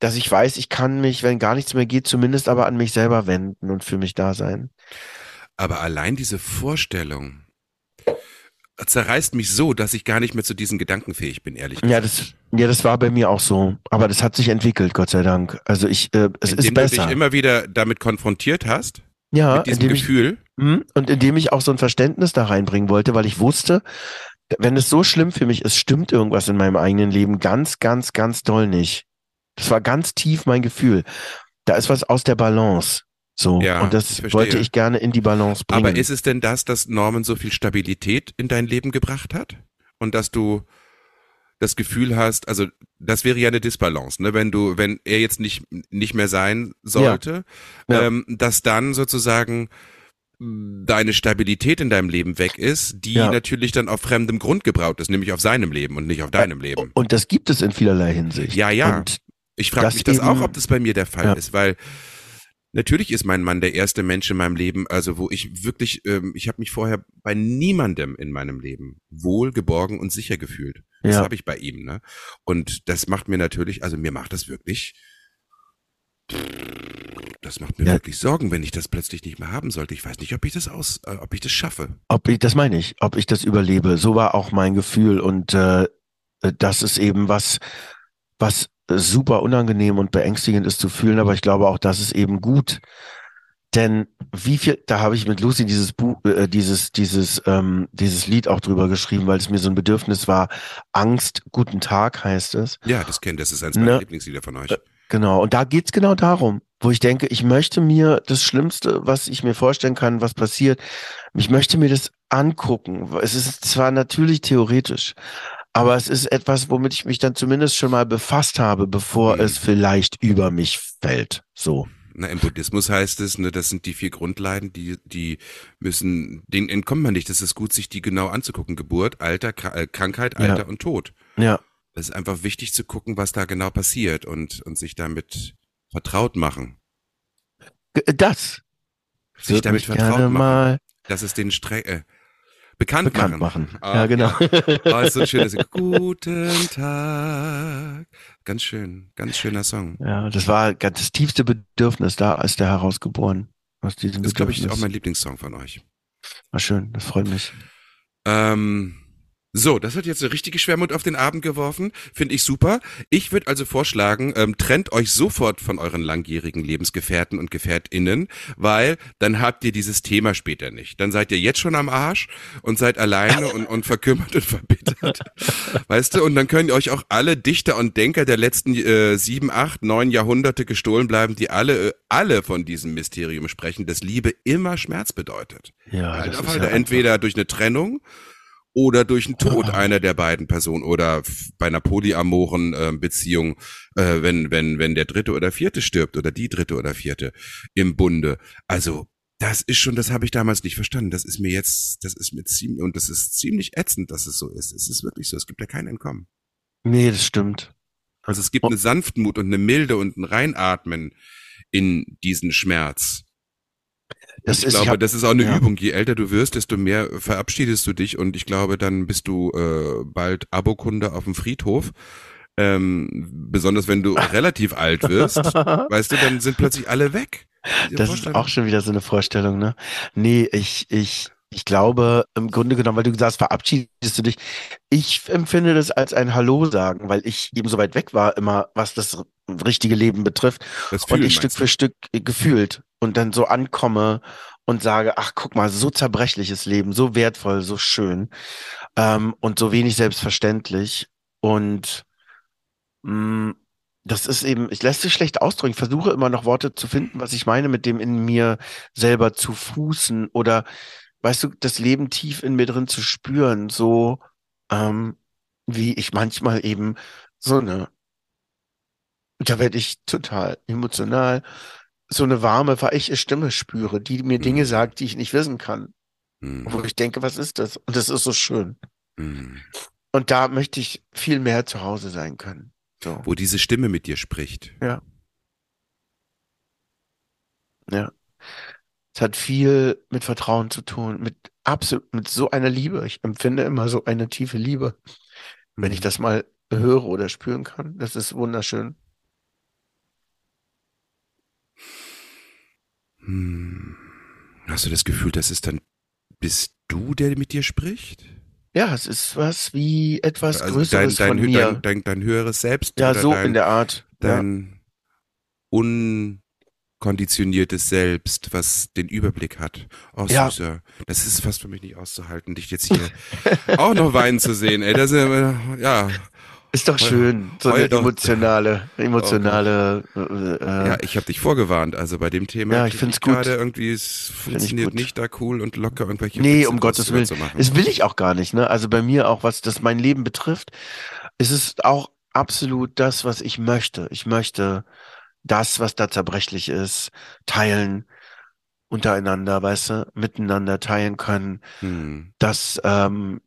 dass ich weiß, ich kann mich, wenn gar nichts mehr geht, zumindest aber an mich selber wenden und für mich da sein. Aber allein diese Vorstellung zerreißt mich so, dass ich gar nicht mehr zu diesen Gedanken fähig bin, ehrlich Ja, gesagt. das, ja, das war bei mir auch so. Aber das hat sich entwickelt, Gott sei Dank. Also ich, äh, es Indem ist du besser. dich immer wieder damit konfrontiert hast, ja, mit diesem indem ich, Gefühl. Hm, und indem ich auch so ein Verständnis da reinbringen wollte, weil ich wusste, wenn es so schlimm für mich ist, stimmt irgendwas in meinem eigenen Leben ganz, ganz, ganz doll nicht. Das war ganz tief mein Gefühl. Da ist was aus der Balance. So. Ja, und ich das verstehe. wollte ich gerne in die Balance bringen. Aber ist es denn das, dass Norman so viel Stabilität in dein Leben gebracht hat? Und dass du das Gefühl hast, also das wäre ja eine Disbalance, ne? Wenn du, wenn er jetzt nicht, nicht mehr sein sollte, Ja. Ähm, dass dann sozusagen deine Stabilität in deinem Leben weg ist, die Ja. natürlich dann auf fremdem Grund gebraut ist, nämlich auf seinem Leben und nicht auf deinem Leben. und das gibt es in vielerlei Hinsicht. Ja, ja. Und Ich frage mich das eben- auch, ob das bei mir der Fall Ja. ist, weil natürlich ist mein Mann der erste Mensch in meinem Leben, also wo ich wirklich, ähm, ich habe mich vorher bei niemandem in meinem Leben wohl, geborgen und sicher gefühlt. Das Ja. habe ich bei ihm, ne? Und das macht mir natürlich, also mir macht das wirklich, das macht mir Ja. wirklich Sorgen, wenn ich das plötzlich nicht mehr haben sollte. Ich weiß nicht, ob ich das aus, äh, ob ich das schaffe. ob ich, das meine ich, ob ich das überlebe. So war auch mein Gefühl. Und äh, das ist eben was, was super unangenehm und beängstigend ist zu fühlen, aber ich glaube auch, das ist eben gut. Denn wie viel, da habe ich mit Lucy dieses Buch, äh, dieses, dieses, ähm, dieses Lied auch drüber geschrieben, weil es mir so ein Bedürfnis war. Angst, guten Tag heißt es. Ja, das kennt, das ist eins meiner Ne. Lieblingslieder von euch. Äh, Genau, und da geht's genau darum, wo ich denke, ich möchte mir das Schlimmste, was ich mir vorstellen kann, was passiert, ich möchte mir das angucken. Es ist zwar natürlich theoretisch, aber es ist etwas, womit ich mich dann zumindest schon mal befasst habe, bevor Mhm. es vielleicht über mich fällt. So. Na, im Buddhismus heißt es, ne, das sind die vier Grundleiden, die, die müssen, denen entkommt man nicht. Das ist gut, sich die genau anzugucken. Geburt, Alter, Kra äh, Krankheit, Ja. Alter und Tod. Ja, Das ist einfach wichtig zu gucken, was da genau passiert und, und sich damit vertraut machen. Das Sich damit vertraut gerne machen. mal Das ist den Stre äh, bekannt, bekannt machen. machen. Ah, ja, genau. Oh, ist so ein schönes. Guten Tag. Ganz schön, ganz schöner Song. ja, das war das tiefste Bedürfnis, da ist der herausgeboren. Aus diesem Das ist, glaube ich, auch mein Lieblingssong von euch. War schön, das freut mich. Ähm, So, das hat jetzt eine richtige Schwermut auf den Abend geworfen. Finde ich super. Ich würde also vorschlagen, ähm, trennt euch sofort von euren langjährigen Lebensgefährten und GefährtInnen, weil dann habt ihr dieses Thema später nicht. Dann seid ihr jetzt schon am Arsch und seid alleine und, und verkümmert und verbittert. [LAUGHS] weißt du? Und dann können euch auch alle Dichter und Denker der letzten äh, sieben, acht, neun Jahrhunderte gestohlen bleiben, die alle, äh, alle von diesem Mysterium sprechen, dass Liebe immer Schmerz bedeutet. Ja, das ist halt ja entweder durch eine Trennung oder durch den Tod einer der beiden Personen oder bei einer polyamoren äh, Beziehung, äh, wenn, wenn, wenn der dritte oder vierte stirbt oder die dritte oder vierte im Bunde. Also, das ist schon, das habe ich damals nicht verstanden. Das ist mir jetzt, das ist mir ziemlich, und das ist ziemlich ätzend, dass es so ist. Es ist wirklich so. Es gibt ja kein Entkommen. Nee, das stimmt. Also es gibt Oh. eine Sanftmut und eine Milde und ein Reinatmen in diesen Schmerz. Das ich ist, ich glaube, hab- das ist auch eine ja. Übung. Je älter du wirst, desto mehr verabschiedest du dich und ich glaube, dann bist du äh, bald Abokunde auf dem Friedhof. Ähm, besonders wenn du [LAUGHS] relativ alt wirst, weißt du, dann sind plötzlich alle weg. Das ist auch schon wieder so eine Vorstellung, ne? Nee, ich, ich, ich glaube, im Grunde genommen, weil du sagst, verabschiedest du dich. Ich empfinde das als ein Hallo sagen, weil ich eben so weit weg war, immer, was das richtige Leben betrifft. das Und ich Stück für Stück gefühlt und dann so ankomme und sage, ach, guck mal, so zerbrechliches Leben, so wertvoll, so schön, ähm, und so wenig selbstverständlich. Und mh, das ist eben, ich lässt sich schlecht ausdrücken. Ich versuche immer noch Worte zu finden, was ich meine, mit dem in mir selber zu fußen oder, weißt du, das Leben tief in mir drin zu spüren, so ähm, wie ich manchmal eben so eine, da werde ich total emotional, so eine warme, weiche Stimme spüre, die mir Dinge Mhm. sagt, die ich nicht wissen kann. Hm, Wo ich denke, was ist das? Und das ist so schön. hm. Und da möchte ich viel mehr zu Hause sein können. So. Wo diese Stimme mit dir spricht. Ja. Es hat viel mit Vertrauen zu tun, mit absolut, mit so einer Liebe. Ich empfinde immer so eine tiefe Liebe. Wenn ich das mal höre oder spüren kann, das ist wunderschön. Hm. Hast du das Gefühl, dass es dann bist du, der mit dir spricht? Ja, es ist was wie etwas Also Größeres dein, dein, von mir. dein, dein, dein höheres Selbst ja, so dein, in der Art. Ja. dein unkonditioniertes Selbst, was den Überblick hat. Oh, Ja. süßer. Das ist fast für mich nicht auszuhalten, dich jetzt hier [LAUGHS] auch noch weinen zu sehen. Ey, das ist, äh, ja, Ist doch schön, so eine emotionale, emotionale, äh, ja, ich habe dich vorgewarnt. Also bei dem Thema. Ja, ich krieg find's gut. Gerade irgendwie, es funktioniert nicht da cool und locker irgendwelche Nee, Witze um Gottes Willen. Das will ich auch gar nicht, ne? Also bei mir auch, was das mein Leben betrifft, ist es auch absolut das, was ich möchte. Ich möchte das, was da zerbrechlich ist, teilen untereinander, weißt du, miteinander teilen können. Hm. Das ähm,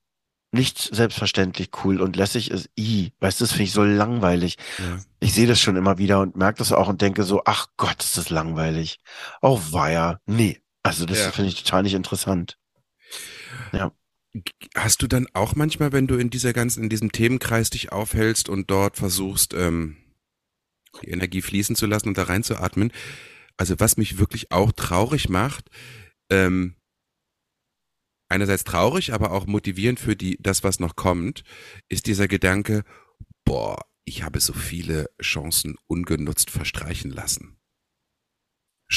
nicht selbstverständlich cool und lässig ist. I, weißt du, das finde ich so langweilig. Ja. Ich sehe das schon immer wieder und merke das auch und denke so, ach Gott, ist das langweilig. Oh weia. Nee. Also das Ja. finde ich total nicht interessant. Hast du dann auch manchmal, wenn du in dieser ganzen, in diesem Themenkreis dich aufhältst und dort versuchst, ähm, die Energie fließen zu lassen und da reinzuatmen, also was mich wirklich auch traurig macht, ähm, einerseits traurig, aber auch motivierend für die, das, was noch kommt, ist dieser Gedanke, boah, ich habe so viele Chancen ungenutzt verstreichen lassen.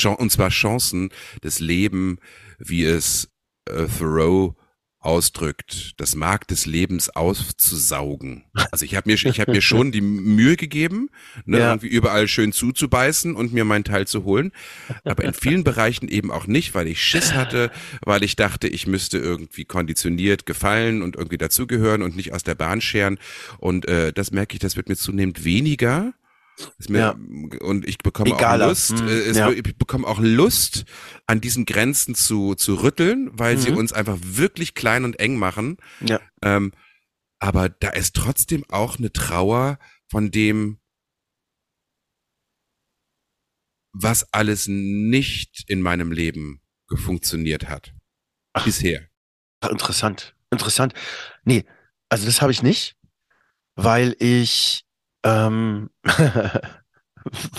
Und zwar Chancen, das Leben, wie es äh, Thoreau ausdrückt, das Mark des Lebens auszusaugen. [LAUGHS] Also ich habe mir, ich hab mir schon die Mühe gegeben, ne, Ja. irgendwie überall schön zuzubeißen und mir meinen Teil zu holen. Aber in vielen [LAUGHS] Bereichen eben auch nicht, weil ich Schiss hatte, weil ich dachte, ich müsste irgendwie konditioniert gefallen und irgendwie dazugehören und nicht aus der Bahn scheren. Und äh, das merke ich, das wird mir zunehmend weniger. Mir, Ja. Und ich bekomme Egaler. auch Lust, Hm, äh, ja. ich bekomme auch Lust, an diesen Grenzen zu, zu rütteln, weil sie Mhm. uns einfach wirklich klein und eng machen. Ja. Ähm, aber da ist trotzdem auch eine Trauer von dem, was alles nicht in meinem Leben gefunktioniert hat. Ach. Bisher. Ach, interessant. Interessant. Nee, also das habe ich nicht, weil ich ähm, [LAUGHS]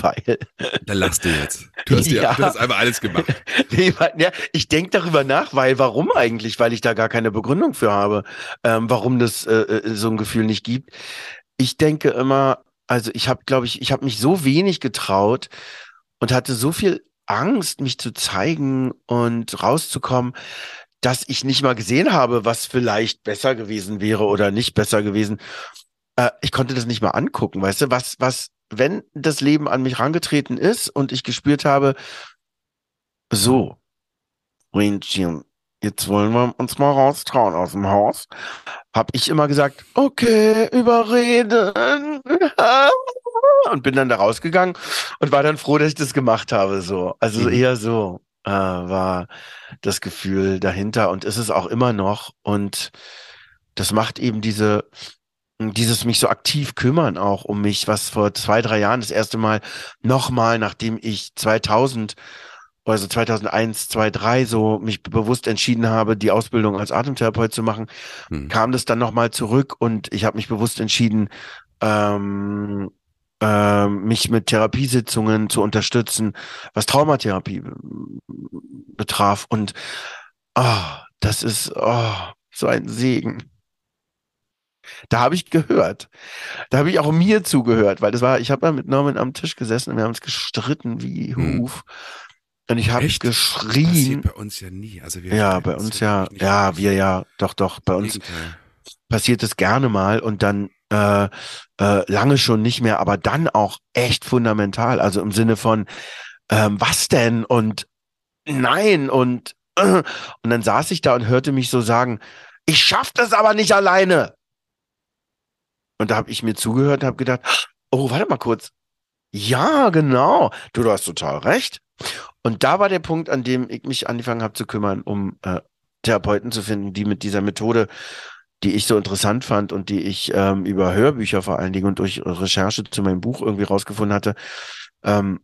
weil. Da lachst du jetzt. Du hast, ja. ja, du hast einfach alles gemacht. [LAUGHS] ja, ich denke darüber nach, weil warum eigentlich? Weil ich da gar keine Begründung für habe, ähm, warum das äh, äh so ein Gefühl nicht gibt. Ich denke immer, also ich habe, glaube ich, ich habe mich so wenig getraut und hatte so viel Angst, mich zu zeigen und rauszukommen, dass ich nicht mal gesehen habe, was vielleicht besser gewesen wäre oder nicht besser gewesen. Äh, ich konnte das nicht mal angucken, weißt du, was, was, wenn das Leben an mich rangetreten ist und ich gespürt habe, so, Rentchen, jetzt wollen wir uns mal raustrauen aus dem Haus, habe ich immer gesagt, okay, überreden. [LAUGHS] Und bin dann da rausgegangen und war dann froh, dass ich das gemacht habe. So, also mhm. eher so äh, war das Gefühl dahinter und ist es auch immer noch. Und das macht eben diese dieses mich so aktiv kümmern auch um mich, was vor zwei, drei Jahren das erste Mal nochmal, nachdem ich 2000 also 2001, 2003 so mich bewusst entschieden habe, die Ausbildung als Atemtherapeut zu machen, hm. kam das dann nochmal zurück und ich habe mich bewusst entschieden, ähm, äh, mich mit Therapiesitzungen zu unterstützen, was Traumatherapie betraf. Und oh, das ist oh, so ein Segen. Da habe ich gehört. Da habe ich auch mir zugehört, weil das war, ich habe da mit Norman am Tisch gesessen und wir haben uns gestritten wie hm. Huf. Und ich habe geschrien. Das passiert bei uns ja nie. Also wir ja, bei uns ja, ja, wir ja, doch, doch, bei uns Gegenteil. passiert es gerne mal und dann äh, äh, lange schon nicht mehr, aber dann auch echt fundamental. Also im Sinne von, ähm, was denn? Und nein und äh, und dann saß ich da und hörte mich so sagen, ich schaff das aber nicht alleine. Und da habe ich mir zugehört und habe gedacht, oh, warte mal kurz. Ja, genau. Du, du hast total recht. Und da war der Punkt, an dem ich mich angefangen habe zu kümmern, um äh, Therapeuten zu finden, die mit dieser Methode, die ich so interessant fand und die ich ähm, über Hörbücher vor allen Dingen und durch Recherche zu meinem Buch irgendwie rausgefunden hatte, ähm,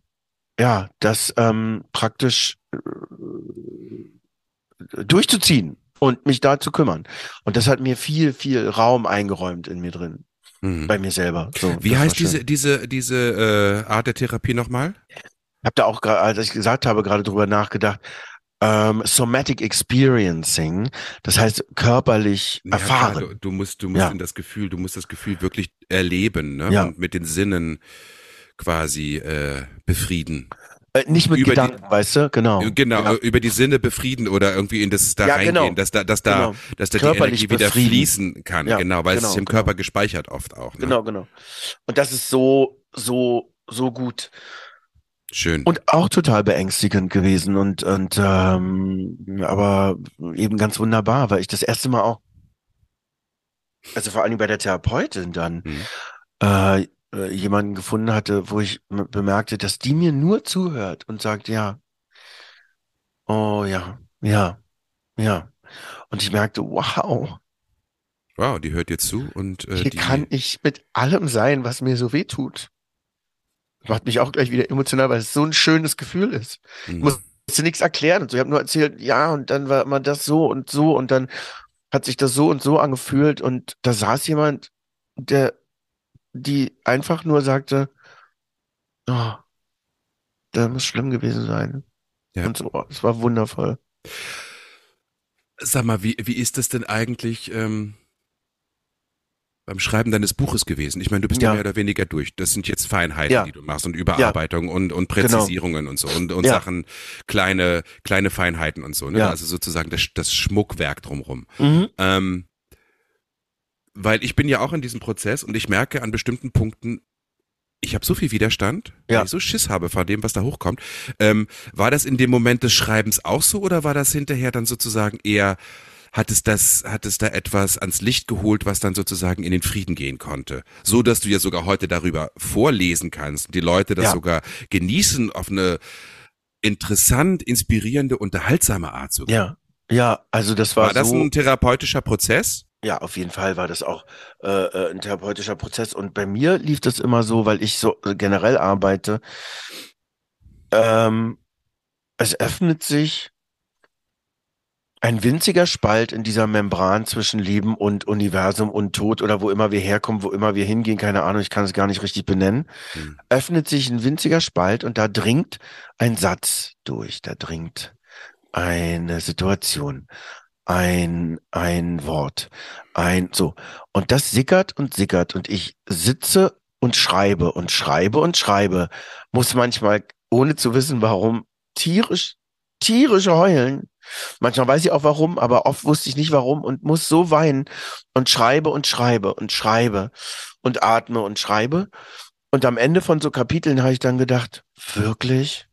ja, das ähm, praktisch äh, durchzuziehen und mich da zu kümmern. Und das hat mir viel, viel Raum eingeräumt in mir drin. Mhm. Bei mir selber. So, Wie heißt diese, diese, diese äh, Art der Therapie nochmal? Ich habe da auch, als ich gesagt habe, gerade drüber nachgedacht. Ähm, Somatic Experiencing, das heißt körperlich ja, erfahren. Klar, du, du, musst, du musst ja. in das Gefühl, du musst das Gefühl wirklich erleben ne? Ja. und mit den Sinnen quasi äh, befrieden. Äh, nicht mit über Gedanken, die, weißt du, genau. Äh, genau, ja. über die Sinne befrieden oder irgendwie in das da ja, reingehen, genau. dass da, dass da, genau. dass da die Energie wieder befrieden. fließen kann, ja, genau, weil genau, es ist im genau. Körper gespeichert oft auch. Ne? Genau, genau. Und das ist so, so, so gut. Schön. Und auch total beängstigend gewesen und, und ähm, aber eben ganz wunderbar, weil ich das erste Mal auch, also vor allem bei der Therapeutin dann, mhm. äh, äh, jemanden gefunden hatte, wo ich bemerkte, dass die mir nur zuhört und sagt, ja, oh ja, ja, ja. Und ich merkte, wow. Wow, die hört jetzt zu und äh, hier die... kann ich mit allem sein, was mir so weh tut. Macht mich auch gleich wieder emotional, weil es so ein schönes Gefühl ist. Mhm. Ich musste nichts erklären und so. Ich habe nur erzählt, ja, und dann war man das so und so und dann hat sich das so und so angefühlt und da saß jemand, der die einfach nur sagte, oh, das muss schlimm gewesen sein. Ja. Und so, es war wundervoll. Sag mal, wie, wie ist das denn eigentlich ähm, beim Schreiben deines Buches gewesen? Ich meine, du bist ja, ja mehr oder weniger durch. Das sind jetzt Feinheiten, ja. die du machst und Überarbeitung ja. und, und genau. Präzisierungen genau. und so und, und Sachen, kleine, kleine Feinheiten und so. Ne? Also sozusagen das, das Schmuckwerk drumrum. Mhm. Ähm, weil ich bin ja auch in diesem Prozess und ich merke an bestimmten Punkten, ich habe so viel Widerstand, ja. weil ich so Schiss habe vor dem, was da hochkommt. Ähm, war das in dem Moment des Schreibens auch so oder war das hinterher dann sozusagen eher, hat es das, hat es da etwas ans Licht geholt, was dann sozusagen in den Frieden gehen konnte? So, dass du ja sogar heute darüber vorlesen kannst, die Leute das ja. sogar genießen auf eine interessant, inspirierende, unterhaltsame Art sogar. Ja, ja, also das war, war das so ein therapeutischer Prozess? Ja, auf jeden Fall war das auch äh, äh, ein therapeutischer Prozess. Und bei mir lief das immer so, weil ich so generell arbeite. Ähm, es öffnet sich ein winziger Spalt in dieser Membran zwischen Leben und Universum und Tod oder wo immer wir herkommen, wo immer wir hingehen, keine Ahnung, ich kann es gar nicht richtig benennen, hm. öffnet sich ein winziger Spalt und da dringt ein Satz durch, da dringt eine Situation, ein, ein Wort, ein, so. Und das sickert und sickert und ich sitze und schreibe und schreibe und schreibe, muss manchmal, ohne zu wissen warum, tierisch, tierisch heulen. Manchmal weiß ich auch warum, aber oft wusste ich nicht warum und muss so weinen und schreibe und schreibe und schreibe und atme und schreibe. Und am Ende von so Kapiteln habe ich dann gedacht, wirklich?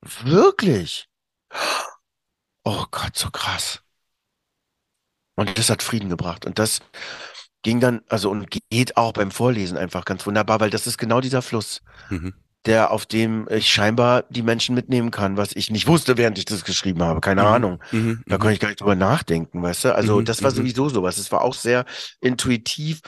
Wirklich? Oh Gott, so krass. Und das hat Frieden gebracht. Und das ging dann, also und geht auch beim Vorlesen einfach ganz wunderbar, weil das ist genau dieser Fluss. Mhm der auf dem ich scheinbar die Menschen mitnehmen kann, was ich nicht wusste, während ich das geschrieben habe. Keine mhm. Ahnung. Mhm. Da konnte ich gar nicht drüber nachdenken, weißt du? Also mhm. das war mhm. sowieso sowas. Es war auch sehr intuitiv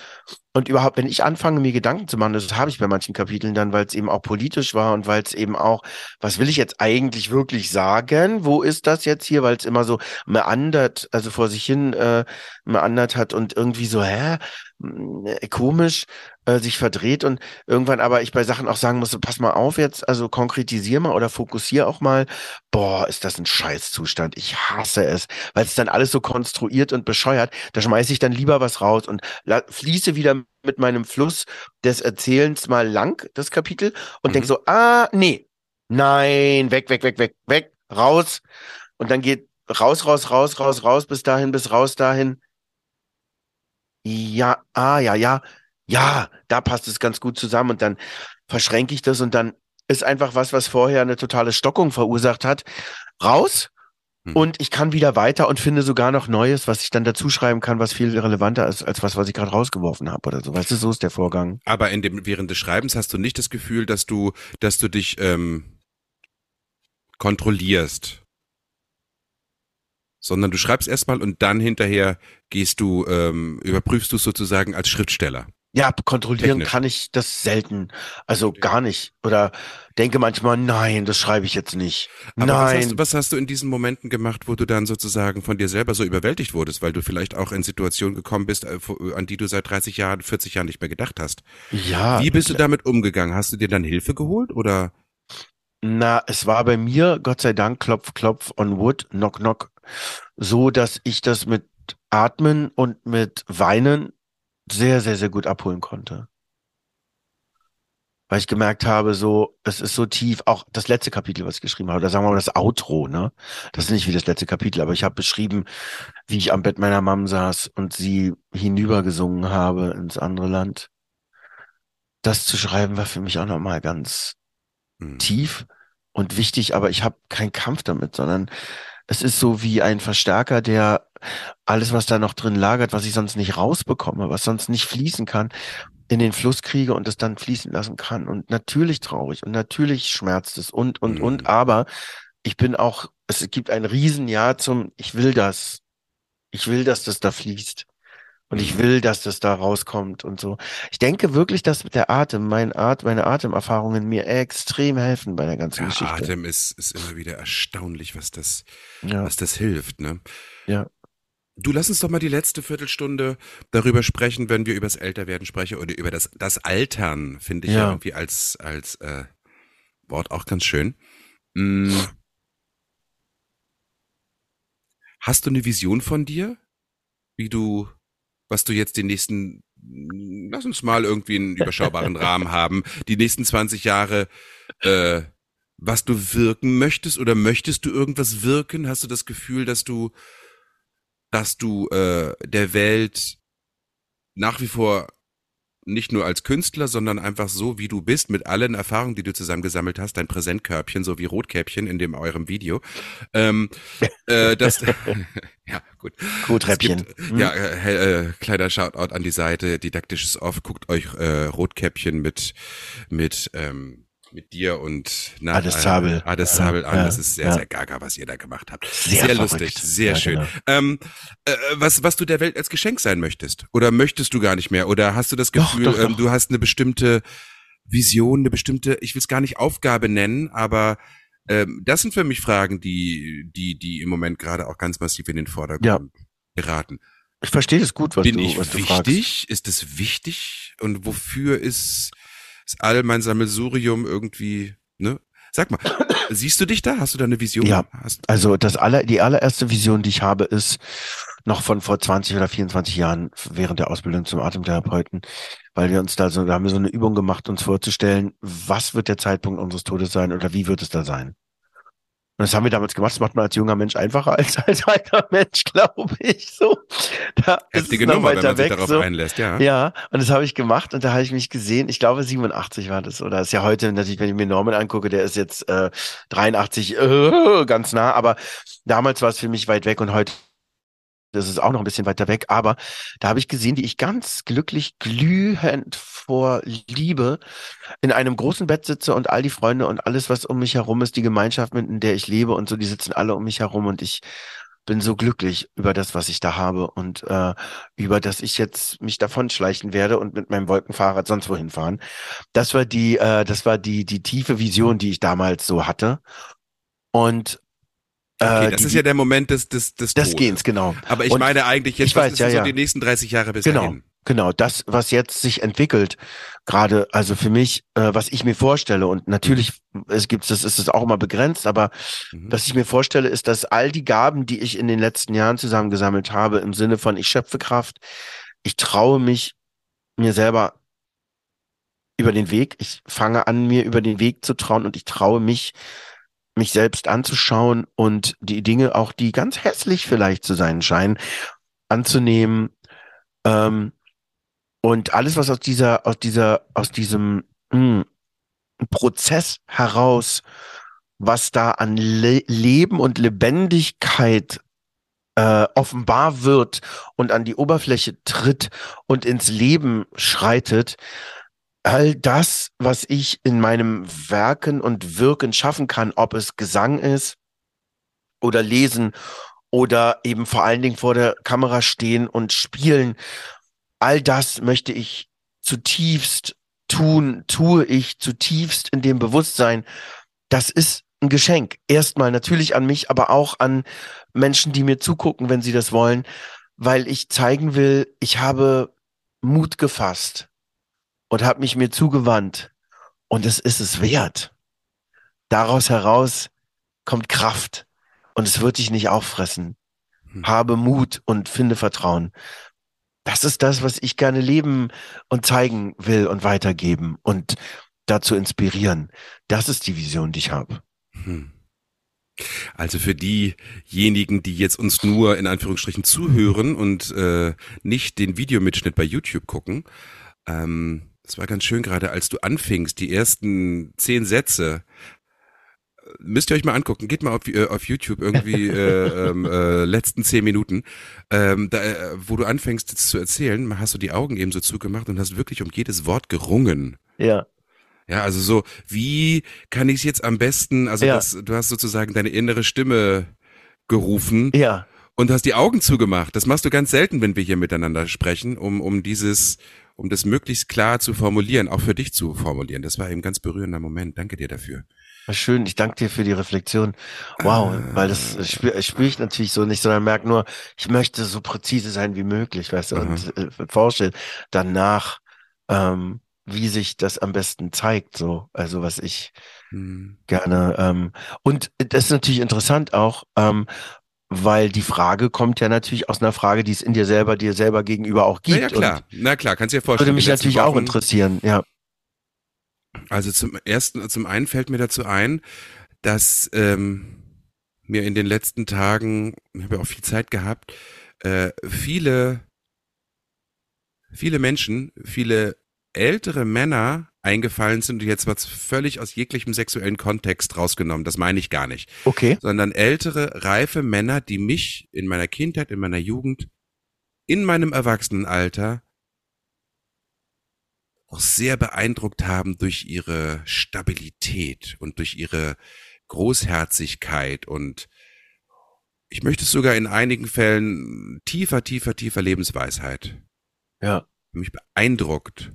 und überhaupt, wenn ich anfange, mir Gedanken zu machen, das habe ich bei manchen Kapiteln dann, weil es eben auch politisch war und weil es eben auch, was will ich jetzt eigentlich wirklich sagen? Wo ist das jetzt hier? Weil es immer so meandert, also vor sich hin äh, meandert hat und irgendwie so, hä? Äh, komisch äh, sich verdreht und irgendwann aber ich bei Sachen auch sagen musste, pass mal auf jetzt, also konkretisier mal oder fokussier auch mal. Boah, ist das ein Scheißzustand. Ich hasse es, weil es dann alles so konstruiert und bescheuert. Da schmeiße ich dann lieber was raus und fließe wieder mit meinem Fluss des Erzählens mal lang, das Kapitel, und mhm. denk so, ah, nee, nein, weg, weg, weg, weg, weg, raus. Und dann geht raus, raus, raus, raus, raus, bis dahin, bis raus dahin ja, ah, ja, ja, ja, da passt es ganz gut zusammen und dann verschränke ich das und dann ist einfach was, was vorher eine totale Stockung verursacht hat, raus hm. und ich kann wieder weiter und finde sogar noch Neues, was ich dann dazu schreiben kann, was viel relevanter ist als was, was ich gerade rausgeworfen habe oder so. Weißt du, so ist der Vorgang. Aber in dem während des Schreibens hast du nicht das Gefühl, dass du, dass du dich ähm, kontrollierst sondern du schreibst erstmal und dann hinterher gehst du, ähm, überprüfst du sozusagen als Schriftsteller. Ja, kontrollieren Technisch. kann ich das selten. Also gar nicht. Oder denke manchmal, nein, das schreibe ich jetzt nicht. Aber nein. Was hast, du, was hast, du, in diesen Momenten gemacht, wo du dann sozusagen von dir selber so überwältigt wurdest, weil du vielleicht auch in Situationen gekommen bist, äh, an die du seit 30 Jahren, 40 Jahren nicht mehr gedacht hast? Ja. Wie bist du damit umgegangen? Hast du dir dann Hilfe geholt oder? Na, es war bei mir, Gott sei Dank, klopf, klopf on wood, knock, knock, so, dass ich das mit Atmen und mit Weinen sehr, sehr, sehr gut abholen konnte. Weil ich gemerkt habe, so, es ist so tief, auch das letzte Kapitel, was ich geschrieben habe, da sagen wir mal das Outro, ne? Das ist nicht wie das letzte Kapitel, aber ich habe beschrieben, wie ich am Bett meiner Mom saß und sie hinübergesungen habe ins andere Land. Das zu schreiben war für mich auch nochmal ganz mhm. tief und wichtig, aber ich habe keinen Kampf damit, sondern es ist so wie ein Verstärker, der alles, was da noch drin lagert, was ich sonst nicht rausbekomme, was sonst nicht fließen kann, in den Fluss kriege und es dann fließen lassen kann. Und natürlich traurig und natürlich schmerzt es und, und, mhm. und, aber ich bin auch, es gibt ein Riesenjahr zum, ich will das. Ich will, dass das da fließt. Und ich will, dass das da rauskommt und so. Ich denke wirklich, dass mit der Atem, mein At meine Atemerfahrungen mir extrem helfen bei der ganzen der Geschichte. Atem ist, ist immer wieder erstaunlich, was das, ja. was das hilft, ne? Ja. Du lass uns doch mal die letzte Viertelstunde darüber sprechen, wenn wir über das Älterwerden sprechen oder über das, das Altern, finde ich ja. ja. irgendwie als, als äh, Wort auch ganz schön. Hm. Hast du eine Vision von dir, wie du was du jetzt die nächsten, lass uns mal irgendwie einen überschaubaren Rahmen haben, die nächsten 20 Jahre, äh, was du wirken möchtest oder möchtest du irgendwas wirken? Hast du das Gefühl, dass du, dass du äh, der Welt nach wie vor nicht nur als Künstler, sondern einfach so, wie du bist, mit allen Erfahrungen, die du zusammengesammelt hast, dein Präsentkörbchen, so wie Rotkäppchen in dem eurem Video. Ähm, [LAUGHS] äh, das, [LAUGHS] ja, gut. Rotkäppchen. Mhm. Ja, äh, äh, kleiner Shoutout an die Seite, didaktisches Off, guckt euch äh, Rotkäppchen mit, mit, ähm, mit dir und na, Adesabel. Äh, Adesabel ja, an. das ist sehr, ja. sehr gaga, was ihr da gemacht habt. Sehr, sehr lustig, sehr ja, schön. Genau. Ähm, äh, was, was du der Welt als Geschenk sein möchtest? Oder möchtest du gar nicht mehr? Oder hast du das Gefühl, doch, doch, ähm, du hast eine bestimmte Vision, eine bestimmte, ich will es gar nicht Aufgabe nennen, aber ähm, das sind für mich Fragen, die, die, die im Moment gerade auch ganz massiv in den Vordergrund geraten. Ich verstehe das gut, was Bin du, ich was du wichtig? Ist es wichtig? Und wofür ist, ist all mein Sammelsurium irgendwie, ne? Sag mal, siehst du dich da? Hast du da eine Vision? Ja. Also das aller, die allererste Vision, die ich habe, ist noch von vor 20 oder 24 Jahren während der Ausbildung zum Atemtherapeuten, weil wir uns da so, da haben wir so eine Übung gemacht, uns vorzustellen, was wird der Zeitpunkt unseres Todes sein oder wie wird es da sein? Und das haben wir damals gemacht. Das macht man als junger Mensch einfacher als [LAUGHS] als alter Mensch, glaube ich. So, da ist es Nummer, wenn weiter man sich weg. darauf So. einlässt, ja. Ja, und das habe ich gemacht und da habe ich mich gesehen, ich glaube 87 war das, oder ist ja heute natürlich, wenn ich mir Norman angucke, der ist jetzt äh, 83 äh, ganz nah, aber damals war es für mich weit weg und heute das ist auch noch ein bisschen weiter weg, aber da habe ich gesehen, wie ich ganz glücklich glühend vor Liebe in einem großen Bett sitze und all die Freunde und alles, was um mich herum ist, die Gemeinschaft, in der ich lebe und so, die sitzen alle um mich herum und ich bin so glücklich über das, was ich da habe und äh, über das ich jetzt mich davon schleichen werde und mit meinem Wolkenfahrrad sonst wohin fahren. Das war die, äh, das war die die tiefe Vision, die ich damals so hatte. Und äh, Okay, das die, ist ja der Moment des, des, des des. Gehens, genau. Aber ich Und meine eigentlich jetzt, ich was weiß, ist ja, so ja. die nächsten 30 Jahre bis Genau. dahin? Genau, das, was jetzt sich entwickelt, gerade, also für mich, äh, was ich mir vorstelle, und natürlich, es gibt, das ist es auch immer begrenzt, aber Mhm. was ich mir vorstelle, ist, dass all die Gaben, die ich in den letzten Jahren zusammengesammelt habe, im Sinne von ich schöpfe Kraft, ich traue mich mir selber über den Weg, ich fange an, mir über den Weg zu trauen und ich traue mich, mich selbst anzuschauen und die Dinge, auch die ganz hässlich vielleicht zu sein scheinen, anzunehmen, ähm, und alles, was aus dieser, aus dieser, aus diesem mh, Prozess heraus, was da an Le Leben und Lebendigkeit äh, offenbar wird und an die Oberfläche tritt und ins Leben schreitet, all das, was ich in meinem Werken und Wirken schaffen kann, ob es Gesang ist oder Lesen oder eben vor allen Dingen vor der Kamera stehen und spielen, all das möchte ich zutiefst tun, tue ich zutiefst in dem Bewusstsein, das ist ein Geschenk. Erstmal natürlich an mich, aber auch an Menschen, die mir zugucken, wenn sie das wollen, weil ich zeigen will, ich habe Mut gefasst und habe mich mir zugewandt und es ist es wert. Daraus heraus kommt Kraft und es wird dich nicht auffressen. Hm. Habe Mut und finde Vertrauen. Das ist das, was ich gerne leben und zeigen will und weitergeben und dazu inspirieren. Das ist die Vision, die ich habe. Hm. Also für diejenigen, die jetzt uns nur in Anführungsstrichen zuhören und äh, nicht den Videomitschnitt bei YouTube gucken, ähm, das war ganz schön gerade, als du anfingst, die ersten zehn Sätze, müsst ihr euch mal angucken, geht mal auf, äh, auf YouTube irgendwie [LAUGHS] äh, ähm, äh, letzten zehn Minuten, ähm, da, äh, wo du anfängst jetzt zu erzählen, hast du die Augen eben so zugemacht und hast wirklich um jedes Wort gerungen. Ja, Ja, also so, wie kann ich es jetzt am besten, also Ja. das, du hast sozusagen deine innere Stimme gerufen ja, und hast die Augen zugemacht. Das machst du ganz selten, wenn wir hier miteinander sprechen, um, um dieses, um das möglichst klar zu formulieren, auch für dich zu formulieren. Das war eben ein ganz berührender Moment. Danke dir dafür. schön. Ich danke dir für die Reflexion. Wow, Ah. weil das spüre spür ich natürlich so nicht, sondern merke nur, ich möchte so präzise sein wie möglich, weißt du, und äh, forsche danach, ähm, wie sich das am besten zeigt, so, also was ich Hm. gerne. Ähm, und das ist natürlich interessant auch, ähm, weil die Frage kommt ja natürlich aus einer Frage, die es in dir selber, dir selber gegenüber auch Na gibt. ja, klar. Na klar, kannst dir vorstellen. Würde mich natürlich auch Wochen- interessieren, ja. Also zum ersten, zum einen fällt mir dazu ein, dass ähm, mir in den letzten Tagen, ich habe ja auch viel Zeit gehabt, äh, viele, viele Menschen, viele ältere Männer eingefallen sind und jetzt was völlig aus jeglichem sexuellen Kontext rausgenommen. Das meine ich gar nicht. Okay. Sondern ältere, reife Männer, die mich in meiner Kindheit, in meiner Jugend, in meinem Erwachsenenalter auch sehr beeindruckt haben durch ihre Stabilität und durch ihre Großherzigkeit und ich möchte es sogar in einigen Fällen tiefer, tiefer, tiefer Lebensweisheit. Ja. Mich beeindruckt,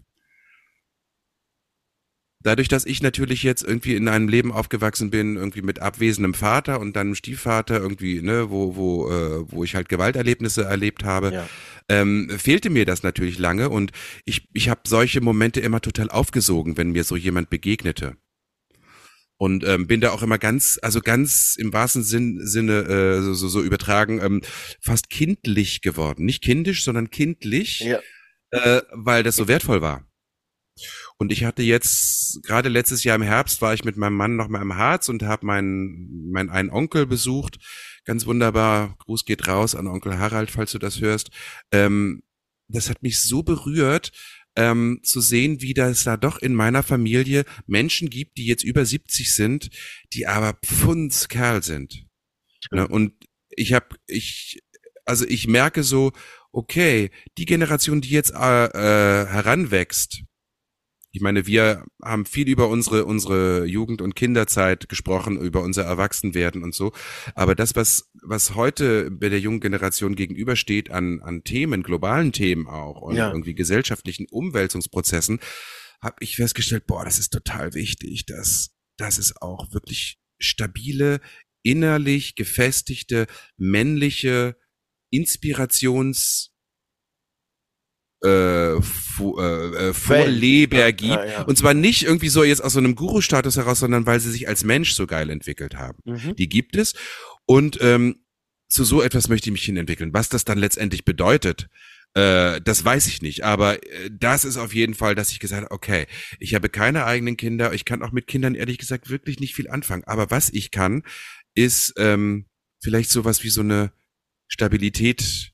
dadurch, dass ich natürlich jetzt irgendwie in einem Leben aufgewachsen bin, irgendwie mit abwesendem Vater und dann einem Stiefvater irgendwie, ne, wo, wo, äh, wo ich halt Gewalterlebnisse erlebt habe, Ja. ähm, fehlte mir das natürlich lange und ich, ich habe solche Momente immer total aufgesogen, wenn mir so jemand begegnete. Und ähm, bin da auch immer ganz, also ganz im wahrsten Sinn, Sinne äh, so, so, so übertragen, ähm, fast kindlich geworden. Nicht kindisch, sondern kindlich, Ja. äh, weil das so wertvoll war. Und ich hatte jetzt, gerade letztes Jahr im Herbst, war ich mit meinem Mann noch mal im Harz und habe meinen, meinen einen Onkel besucht. Ganz wunderbar. Gruß geht raus an Onkel Harald, falls du das hörst. Ähm, das hat mich so berührt, ähm, zu sehen, wie das da doch in meiner Familie Menschen gibt, die jetzt über 70 sind, die aber Pfundskerl sind. Ne? Und ich habe, ich, also ich merke so, okay, die Generation, die jetzt äh, äh, heranwächst, ich meine, wir haben viel über unsere, unsere Jugend- und Kinderzeit gesprochen, über unser Erwachsenwerden und so. Aber das, was, was heute bei der jungen Generation gegenübersteht an, an Themen, globalen Themen auch und Ja. irgendwie gesellschaftlichen Umwälzungsprozessen, habe ich festgestellt, boah, das ist total wichtig, dass, dass es auch wirklich stabile, innerlich gefestigte, männliche Inspirations, äh, äh, äh, Vorleber gibt. ja, ja. Und zwar nicht irgendwie so jetzt aus so einem Guru-Status heraus, sondern weil sie sich als Mensch so geil entwickelt haben. Mhm. Die gibt es. Und ähm, zu so etwas möchte ich mich hin entwickeln. Was das dann letztendlich bedeutet, äh, das weiß ich nicht. Aber äh, das ist auf jeden Fall, dass ich gesagt habe, okay, ich habe keine eigenen Kinder. Ich kann auch mit Kindern ehrlich gesagt wirklich nicht viel anfangen. Aber was ich kann, ist ähm, vielleicht sowas wie so eine Stabilität